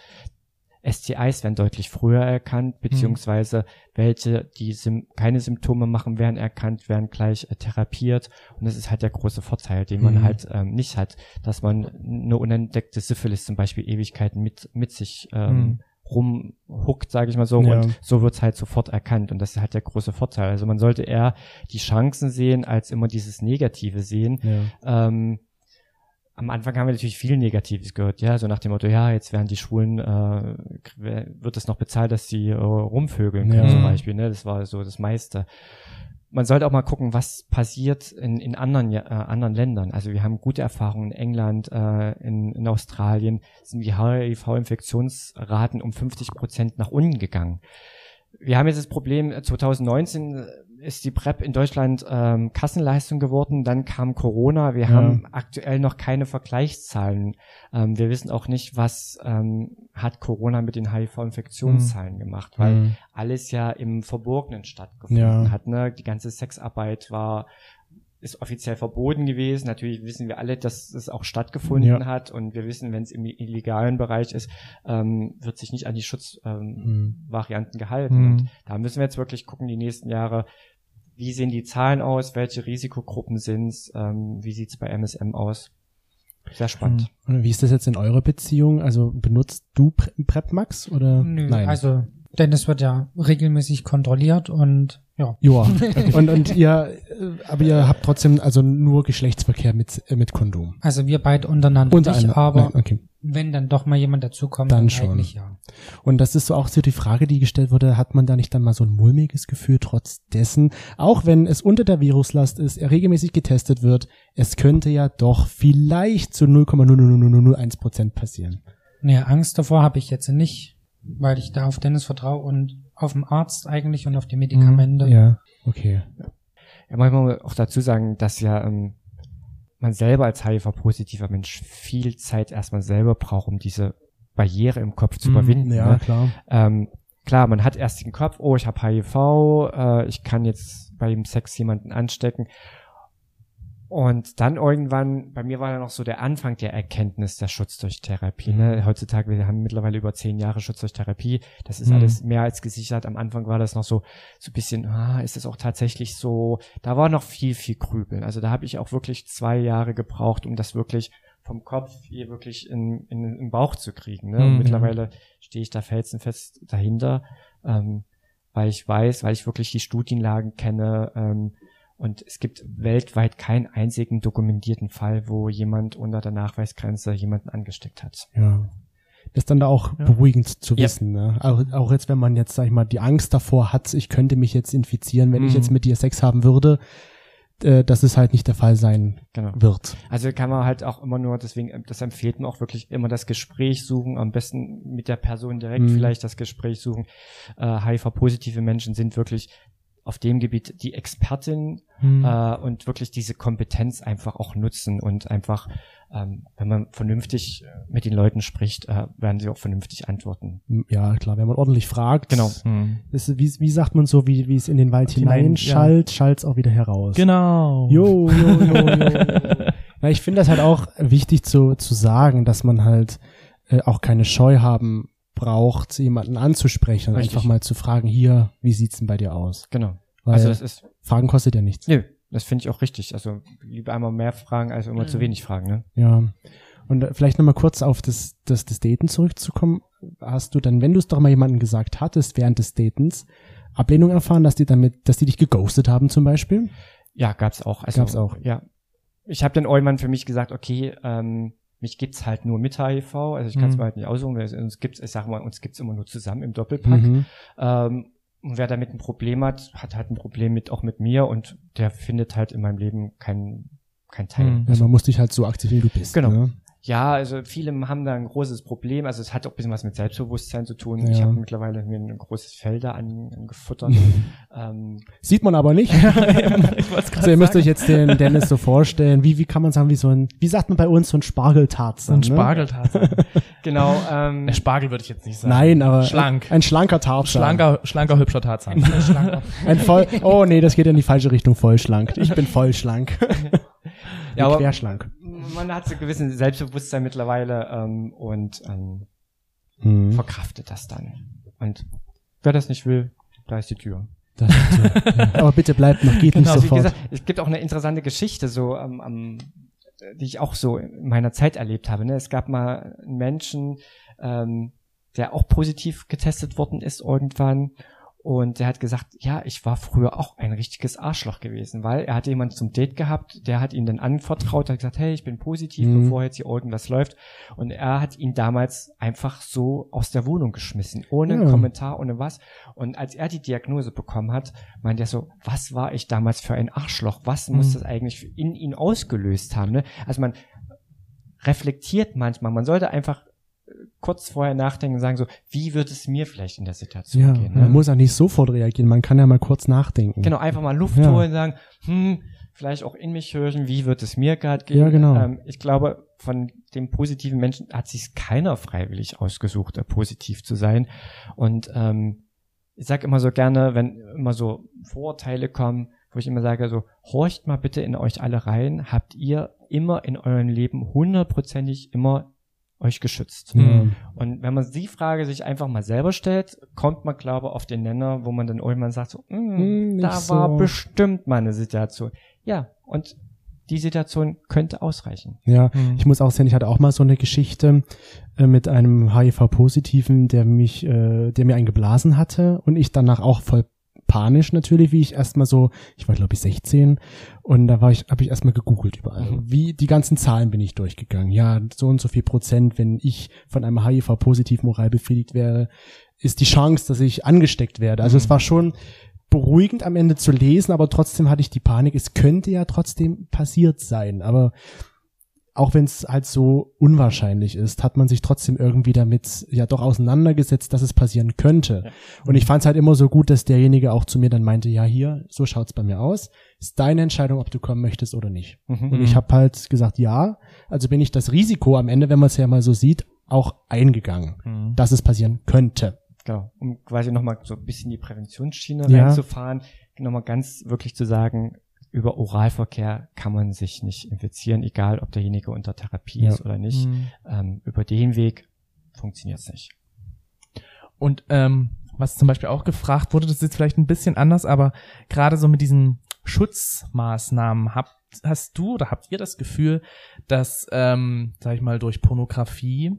STIs werden deutlich früher erkannt, beziehungsweise welche, die Sym keine Symptome machen, werden erkannt, werden gleich äh, therapiert. Und das ist halt der große Vorteil, den man Mhm. halt ähm, nicht hat, dass man eine unentdeckte Syphilis zum Beispiel Ewigkeiten mit, mit sich ähm, Mhm. rumhuckt, sage ich mal so, Ja. und so wird's halt sofort erkannt. Und das ist halt der große Vorteil. Also man sollte eher die Chancen sehen, als immer dieses Negative sehen. Ja. Ähm, am Anfang haben wir natürlich viel Negatives gehört, ja, so nach dem Motto, ja, jetzt werden die Schwulen, äh, wird es noch bezahlt, dass sie äh, rumvögeln können Ja. zum Beispiel, ne? Das war so das meiste. Man sollte auch mal gucken, was passiert in, in anderen, äh, anderen Ländern. Also wir haben gute Erfahrungen in England, äh, in, in Australien sind die HIV-Infektionsraten um 50 Prozent nach unten gegangen. Wir haben jetzt das Problem, äh, 2019 ist die PrEP in Deutschland ähm, Kassenleistung geworden, dann kam Corona, wir Ja. haben aktuell noch keine Vergleichszahlen. Ähm, wir wissen auch nicht, was ähm, hat Corona mit den HIV-Infektionszahlen gemacht, weil Mhm. alles ja im Verborgenen stattgefunden Ja. hat. Ne? Die ganze Sexarbeit war ist offiziell verboten gewesen. Natürlich wissen wir alle, dass es auch stattgefunden Ja. hat und wir wissen, wenn es im illegalen Bereich ist, ähm, wird sich nicht an die Schutzvarianten ähm, Mhm. Gehalten. Mhm. Und da müssen wir jetzt wirklich gucken, die nächsten Jahre, wie sehen die Zahlen aus, welche Risikogruppen sind's, ähm, wie sieht's bei MSM aus. Sehr spannend. Und wie ist das jetzt in eurer Beziehung? Also benutzt du Pre- PrEP-Max oder? Nö, Nein. also Dennis wird ja regelmäßig kontrolliert und ja. Joa. <laughs> und, und ihr, aber ihr habt trotzdem also nur Geschlechtsverkehr mit, äh, mit Kondom. Also wir beide untereinander Und nicht, aber Nein, okay. Wenn dann doch mal jemand dazukommt, Dann dann, schon. eigentlich ja. Und das ist so auch so die Frage, die gestellt wurde, hat man da nicht dann mal so ein mulmiges Gefühl trotz dessen, auch wenn es unter der Viruslast ist, er regelmäßig getestet wird, es könnte ja doch vielleicht zu 0,00001 Prozent passieren. Nee, Angst davor habe ich jetzt nicht, weil ich da auf Dennis vertraue und auf den Arzt eigentlich und auf die Medikamente. Ja, okay. Ja, manchmal auch dazu sagen, dass ja ähm, man selber als HIV-positiver Mensch viel Zeit erstmal selber braucht, um diese Barriere im Kopf zu Mhm, überwinden. Ja, Ne? klar. Ähm, klar, man hat erst den Kopf, oh, ich habe HIV, äh, ich kann jetzt beim Sex jemanden anstecken. Und dann irgendwann, bei mir war ja noch so der Anfang der Erkenntnis der Schutz durch Therapie. Ne? Heutzutage, wir haben mittlerweile über zehn Jahre Schutz durch Therapie. Das ist Mhm. alles mehr als gesichert. Am Anfang war das noch so, so ein bisschen, ah, ist es auch tatsächlich so, da war noch viel, viel Grübeln. Also da habe ich auch wirklich zwei Jahre gebraucht, um das wirklich vom Kopf hier wirklich in, in, in den Bauch zu kriegen. Ne? Und Mhm. mittlerweile stehe ich da felsenfest dahinter, ähm, weil ich weiß, weil ich wirklich die Studienlagen kenne, ähm, und es gibt weltweit keinen einzigen dokumentierten Fall, wo jemand unter der Nachweisgrenze jemanden angesteckt hat. Ja. Das ist dann da auch Ja. beruhigend zu Ja. wissen. Ne? Auch, auch jetzt, wenn man jetzt, sag ich mal, die Angst davor hat, ich könnte mich jetzt infizieren, wenn ich Mhm. jetzt mit dir Sex haben würde, äh, dass es halt nicht der Fall sein Genau. wird. Also kann man halt auch immer nur, deswegen, das empfiehlt man auch wirklich immer das Gespräch suchen, am besten mit der Person direkt Mhm. vielleicht das Gespräch suchen. Äh, HIV-positive Menschen sind wirklich auf dem Gebiet die Expertin Mhm. äh, und wirklich diese Kompetenz einfach auch nutzen und einfach, ähm, wenn man vernünftig äh, mit den Leuten spricht, äh, werden sie auch vernünftig antworten. Ja, klar, wenn man ordentlich fragt. Genau. Mhm. Das ist, wie, wie sagt man so, wie, wie es in den Wald Hinein, hinein ja. schallt, schallt's auch wieder heraus. Genau. Jo, jo, jo, jo. <laughs> Na, ich finde das halt auch wichtig zu, zu sagen, dass man halt äh, auch keine Scheu haben braucht, jemanden anzusprechen und Richtig. einfach mal zu fragen, hier, wie sieht's denn bei dir aus? Genau. Weil also das ist, Fragen kostet ja nichts. nö, das finde ich auch richtig. Also lieber einmal mehr fragen, als immer zu Mhm. wenig fragen. Ne? Ja. Und äh, vielleicht nochmal kurz auf das, das, das Daten zurückzukommen. Hast du dann, wenn du es doch mal jemandem gesagt hattest während des Datens, Ablehnung erfahren, dass die damit, dass die dich geghostet haben zum Beispiel? Ja, gab's auch. Also, Gab's auch. Ja. Ich habe dann irgendwann für mich gesagt, okay, ähm, mich gibt's halt nur mit HIV, also ich kann es Mhm. mir halt nicht aussuchen, weil es uns gibt's, ich sag mal, uns gibt's immer nur zusammen im Doppelpack. Mhm. Ähm, und wer damit ein Problem hat, hat halt ein Problem mit auch mit mir und der findet halt in meinem Leben kein kein Teil. Mhm. Ja, man muss dich halt so akzeptieren, wie du bist. Genau. Ne? Ja, also viele haben da ein großes Problem. Also es hat auch ein bisschen was mit Selbstbewusstsein zu tun. Ja. Ich habe mittlerweile mir ein großes an, angefuttert. ähm, Sieht man aber nicht. <laughs> Also <laughs> ihr müsst euch jetzt den Dennis so vorstellen, wie, wie kann man sagen, wie so ein, wie sagt man bei uns, so ein Spargeltarzan? ein ne? Spargeltarzan. <laughs> genau. Ähm, Der Spargel würde ich jetzt nicht sagen. Nein, aber Schlank. ein schlanker Tarzan. Schlanker, schlanker, hübscher Tarzan. Ein voll, oh nee, das geht in die falsche Richtung, voll schlank. Ich bin voll schlank. ja, aber Querschlank. Man hat so ein gewissen Selbstbewusstsein mittlerweile ähm, und ähm, Hm. verkraftet das dann. Und wer das nicht will, da ist die Tür. So. <laughs> ja. Aber bitte bleibt noch, geht nicht Genau, wie sofort. gesagt, es gibt auch eine interessante Geschichte, so am, am, die ich auch so in meiner Zeit erlebt habe. Ne? Es gab mal einen Menschen, ähm, der auch positiv getestet worden ist irgendwann Und er hat gesagt, ja, ich war früher auch ein richtiges Arschloch gewesen, weil er hatte jemanden zum Date gehabt, der hat ihn dann anvertraut, hat gesagt, hey, ich bin positiv, Mhm. bevor jetzt hier irgendwas läuft. Und er hat ihn damals einfach so aus der Wohnung geschmissen, ohne Ja. Kommentar, ohne was. Und als er die Diagnose bekommen hat, meinte er so, was war ich damals für ein Arschloch? Was muss Mhm. das eigentlich in ihn ausgelöst haben? Ne? Also man reflektiert manchmal, man sollte einfach kurz vorher nachdenken und sagen so, wie wird es mir vielleicht in der Situation Ja, gehen? Ne? man muss auch nicht sofort reagieren, man kann ja mal kurz nachdenken. Genau, einfach mal Luft Ja. holen und sagen, hm, vielleicht auch in mich hören, wie wird es mir gerade gehen? Ja, genau. Ähm, ich glaube, von dem positiven Menschen hat sich keiner freiwillig ausgesucht, positiv zu sein. Und ähm, ich sage immer so gerne, wenn immer so Vorurteile kommen, wo ich immer sage, so, horcht mal bitte in euch alle rein, habt ihr immer in eurem Leben hundertprozentig immer euch geschützt. Ja. Und wenn man die Frage sich einfach mal selber stellt, kommt man, glaube ich, auf den Nenner, wo man dann irgendwann sagt, so, "Mm, Hm, nicht da war so." bestimmt mal eine Situation. Ja, und die Situation könnte ausreichen. Ja, Mhm. ich muss auch sehen, ich hatte auch mal so eine Geschichte äh, mit einem HIV-Positiven, der mich, äh, der mir einen geblasen hatte und ich danach auch voll panisch natürlich, wie ich erstmal so, ich war glaube ich 16 und da war ich, habe ich erstmal gegoogelt überall. Mhm. Wie die ganzen Zahlen bin ich durchgegangen. Ja, so und so viel Prozent, wenn ich von einem HIV-positiv moral befriedigt wäre, ist die Chance, dass ich angesteckt werde. Also Mhm. es war schon beruhigend am Ende zu lesen, aber trotzdem hatte ich die Panik, es könnte ja trotzdem passiert sein. Aber auch wenn es halt so unwahrscheinlich ist, hat man sich trotzdem irgendwie damit ja doch auseinandergesetzt, dass es passieren könnte. Ja. Und ich fand es halt immer so gut, dass derjenige auch zu mir dann meinte, ja hier, so schaut's bei mir aus. Ist deine Entscheidung, ob du kommen möchtest oder nicht. Mhm. Und ich habe halt gesagt, ja. Also bin ich das Risiko am Ende, wenn man es ja mal so sieht, auch eingegangen, Mhm. dass es passieren könnte. Genau, um quasi nochmal so ein bisschen die Präventionsschiene Ja. reinzufahren, nochmal ganz wirklich zu sagen, über Oralverkehr kann man sich nicht infizieren, egal ob derjenige unter Therapie Ja. ist oder nicht. Mhm. Ähm, über den Weg funktioniert es nicht. Und ähm, was zum Beispiel auch gefragt wurde, das ist jetzt vielleicht ein bisschen anders, aber gerade so mit diesen Schutzmaßnahmen habt, hast du oder habt ihr das Gefühl, dass, ähm, sag ich mal, durch Pornografie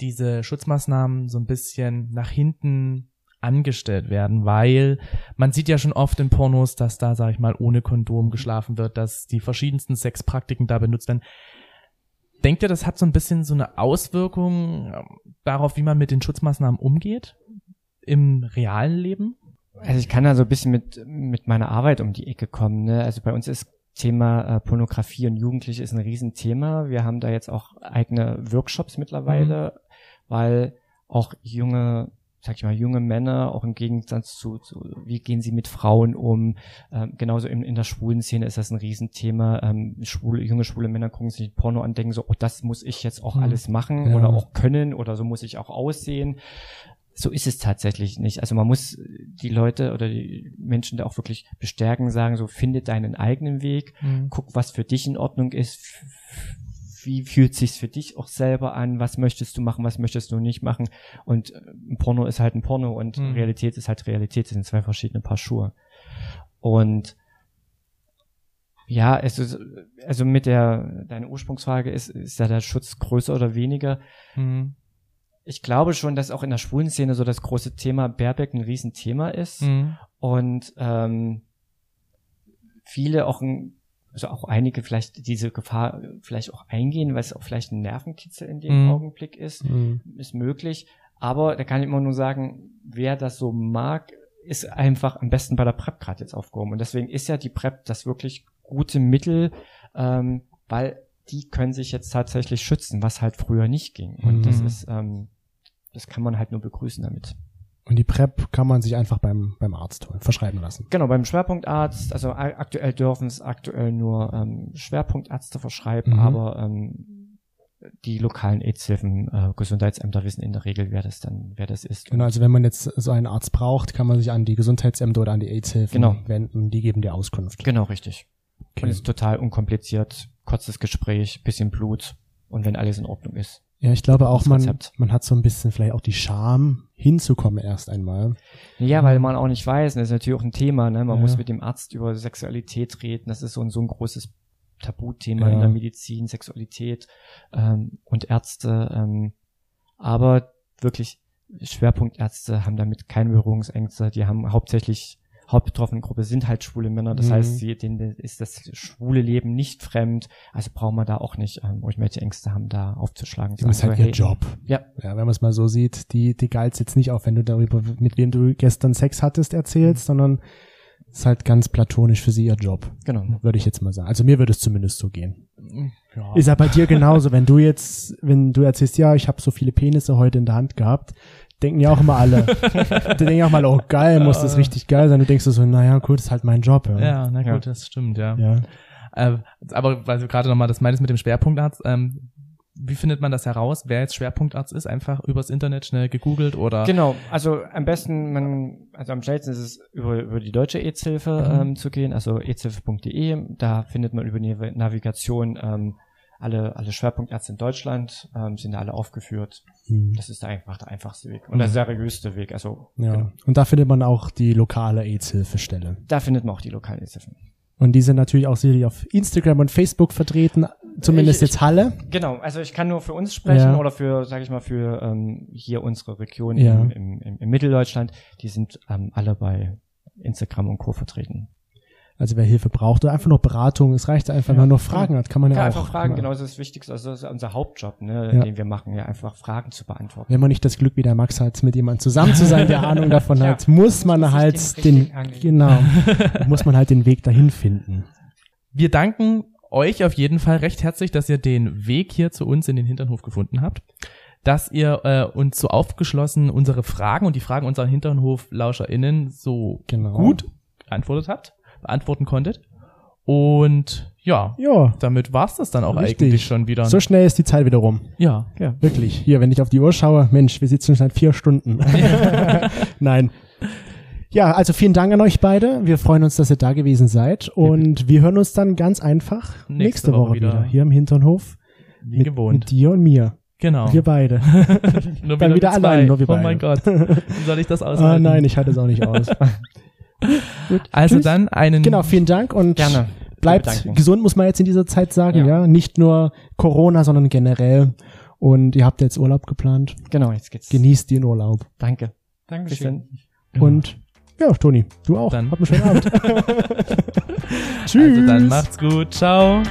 diese Schutzmaßnahmen so ein bisschen nach hinten angestellt werden, weil man sieht ja schon oft in Pornos, dass da, sag ich mal, ohne Kondom geschlafen wird, dass die verschiedensten Sexpraktiken da benutzt werden. Denkt ihr, das hat so ein bisschen so eine Auswirkung ähm, darauf, wie man mit den Schutzmaßnahmen umgeht im realen Leben? Also ich kann da so ein bisschen mit, mit meiner Arbeit um die Ecke kommen. Ne? Also bei uns ist Thema äh, Pornografie und Jugendliche ist ein Riesenthema. Wir haben da jetzt auch eigene Workshops mittlerweile, weil auch junge, sag ich mal, junge Männer, auch im Gegensatz zu, zu wie gehen sie mit Frauen um, ähm, genauso in, in der schwulen Szene ist das ein Riesenthema. Ähm, schwule, junge schwule Männer gucken sich Porno an, denken so, oh, das muss ich jetzt auch Mhm. alles machen Ja. oder auch können oder so muss ich auch aussehen so ist es tatsächlich nicht. Also man muss die Leute oder die Menschen da auch wirklich bestärken, sagen so, finde deinen eigenen Weg, guck, was für dich in Ordnung ist, wie fühlt sich's für dich auch selber an, was möchtest du machen, was möchtest du nicht machen und äh, ein Porno ist halt ein Porno und Mhm. Realität ist halt Realität, das sind zwei verschiedene Paar Schuhe. Und ja, es ist, also mit der, deine Ursprungsfrage ist, ist ja der Schutz größer oder weniger? Mhm. ich glaube schon, dass auch in der schwulen Szene so das große Thema Baerbeck ein Riesenthema ist Mhm. und ähm, viele auch, ein, also auch einige vielleicht diese Gefahr vielleicht auch eingehen, weil es auch vielleicht ein Nervenkitzel in dem Mhm. Augenblick ist, ist möglich. Aber da kann ich immer nur sagen, wer das so mag, ist einfach am besten bei der PrEP gerade jetzt aufgehoben. Und deswegen ist ja die PrEP das wirklich gute Mittel, ähm, weil die können sich jetzt tatsächlich schützen, was halt früher nicht ging. Und das Mhm. ist, ähm, das kann man halt nur begrüßen damit. Und die PrEP kann man sich einfach beim, beim Arzt holen, verschreiben lassen. Genau, beim Schwerpunktarzt, also aktuell dürfen es aktuell nur ähm, Schwerpunktärzte verschreiben, Mhm. aber ähm, die lokalen AIDS-Hilfen, äh, Gesundheitsämter wissen in der Regel, wer das dann, wer das ist. Genau, also wenn man jetzt so einen Arzt braucht, kann man sich an die Gesundheitsämter oder an die AIDS-Hilfen Genau. wenden. Die geben dir Auskunft. Genau, richtig. Okay. Und es ist total unkompliziert, kurzes Gespräch, bisschen Blut und wenn alles in Ordnung ist. Ja, ich glaube auch, man, man hat so ein bisschen vielleicht auch die Scham, hinzukommen erst einmal. Ja, weil man auch nicht weiß, das ist natürlich auch ein Thema, ne? Man Ja. muss mit dem Arzt über Sexualität reden, das ist so ein, so ein großes Tabuthema Ja. in der Medizin, Sexualität ähm, und Ärzte. Ähm, aber wirklich Schwerpunktärzte haben damit keine Berührungsängste. Die haben hauptsächlich hauptbetroffene Gruppe sind halt schwule Männer. Das Mhm. heißt, sie, denen ist das schwule Leben nicht fremd. Also brauchen wir da auch nicht ähm, irgendwelche Ängste haben, da aufzuschlagen. Das ist halt ihr Job. Ja. Ja, wenn man es mal so sieht, die, die geilt's jetzt nicht auf, wenn du darüber, mit wem du gestern Sex hattest, erzählst, sondern es ist halt ganz platonisch für sie ihr Job. Genau. Würde ich jetzt mal sagen. Also mir würde es zumindest so gehen. Ja. Ist ja bei dir genauso, wenn du jetzt, wenn du erzählst, ja, ich habe so viele Penisse heute in der Hand gehabt, denken ja auch immer alle. <laughs> die denken ja auch mal, oh geil, muss das richtig geil sein. Du denkst so, naja, gut, ist halt mein Job. Ja. Ja, na gut, Ja. das stimmt, ja. ja. Äh, aber weil du gerade nochmal das meintest mit dem Schwerpunktarzt, ähm, wie findet man das heraus, wer jetzt Schwerpunktarzt ist? Einfach übers Internet schnell gegoogelt oder? Genau, also am besten, man, also am schnellsten ist es über, über die deutsche AIDS-Hilfe Mhm. ähm, zu gehen, also aids-hilfe.de. Da findet man über die Navigation ähm, alle, alle Schwerpunktärzte in Deutschland, ähm, sind da alle aufgeführt. Hm. Das ist einfach der einfachste Weg und der seriöste Weg. Also ja. genau. Und da findet man auch die lokale AIDS-Hilfestelle. da findet man auch die lokalen AIDS-Hilfen. Und die sind natürlich auch sicherlich auf Instagram und Facebook vertreten, zumindest Ich- jetzt Halle. Genau, also ich kann nur für uns sprechen Ja. oder für, sage ich mal, für ähm, hier unsere Region Ja. im, im, im Mitteldeutschland. Die sind ähm, alle bei Instagram und Co. vertreten. Also wer Hilfe braucht oder einfach nur Beratung, es reicht einfach, wenn man nur Fragen hat, kann man ja, Ja, auch. einfach Fragen, genau, das ist das Wichtigste. Also das ist unser Hauptjob, ne, Ja. den wir machen, ja, einfach Fragen zu beantworten. Wenn man nicht das Glück wie der Max hat, mit jemandem zusammen zu sein, der <laughs> Ahnung davon Ja. hat, muss man Muss halt den, den genau, <laughs> muss man halt den Weg dahin finden. Wir danken euch auf jeden Fall recht herzlich, dass ihr den Weg hier zu uns in den Hinternhof gefunden habt. Dass ihr äh, uns so aufgeschlossen unsere Fragen und die Fragen unserer Hinternhof-LauscherInnen so Genau. gut beantwortet habt, beantworten konntet. Und ja, Ja, damit war's das dann auch Richtig. eigentlich schon wieder. so schnell ist die Zeit wieder rum. ja. Ja, wirklich. Hier, wenn ich auf die Uhr schaue, Mensch, wir sitzen schon seit vier Stunden. <laughs> <laughs> Nein. Ja, also vielen Dank an euch beide. Wir freuen uns, dass ihr da gewesen seid. Und wir hören uns dann ganz einfach nächste, Nächste Woche, Woche wieder. wieder. hier im Hinternhof. Wie mit, gewohnt. Mit dir und mir. genau. Wir beide. Nur <laughs> dann wieder allein, nur wir Oh mein beide. Gott. Wie soll ich das Ah, aushalten? nein, ich halte es auch nicht aus. Gut, Also tschüss. dann einen Genau, vielen Dank und Gerne. bleibt gesund, muss man jetzt in dieser Zeit sagen, ja. Ja. Nicht nur Corona, sondern generell. Und ihr habt jetzt Urlaub geplant. Genau, jetzt geht's. Genießt den Urlaub. Danke. Dankeschön. dann. Und ja, Toni, du auch. Dann. Habt einen schönen Abend. Tschüss. <laughs> <laughs> Also dann macht's gut. Ciao.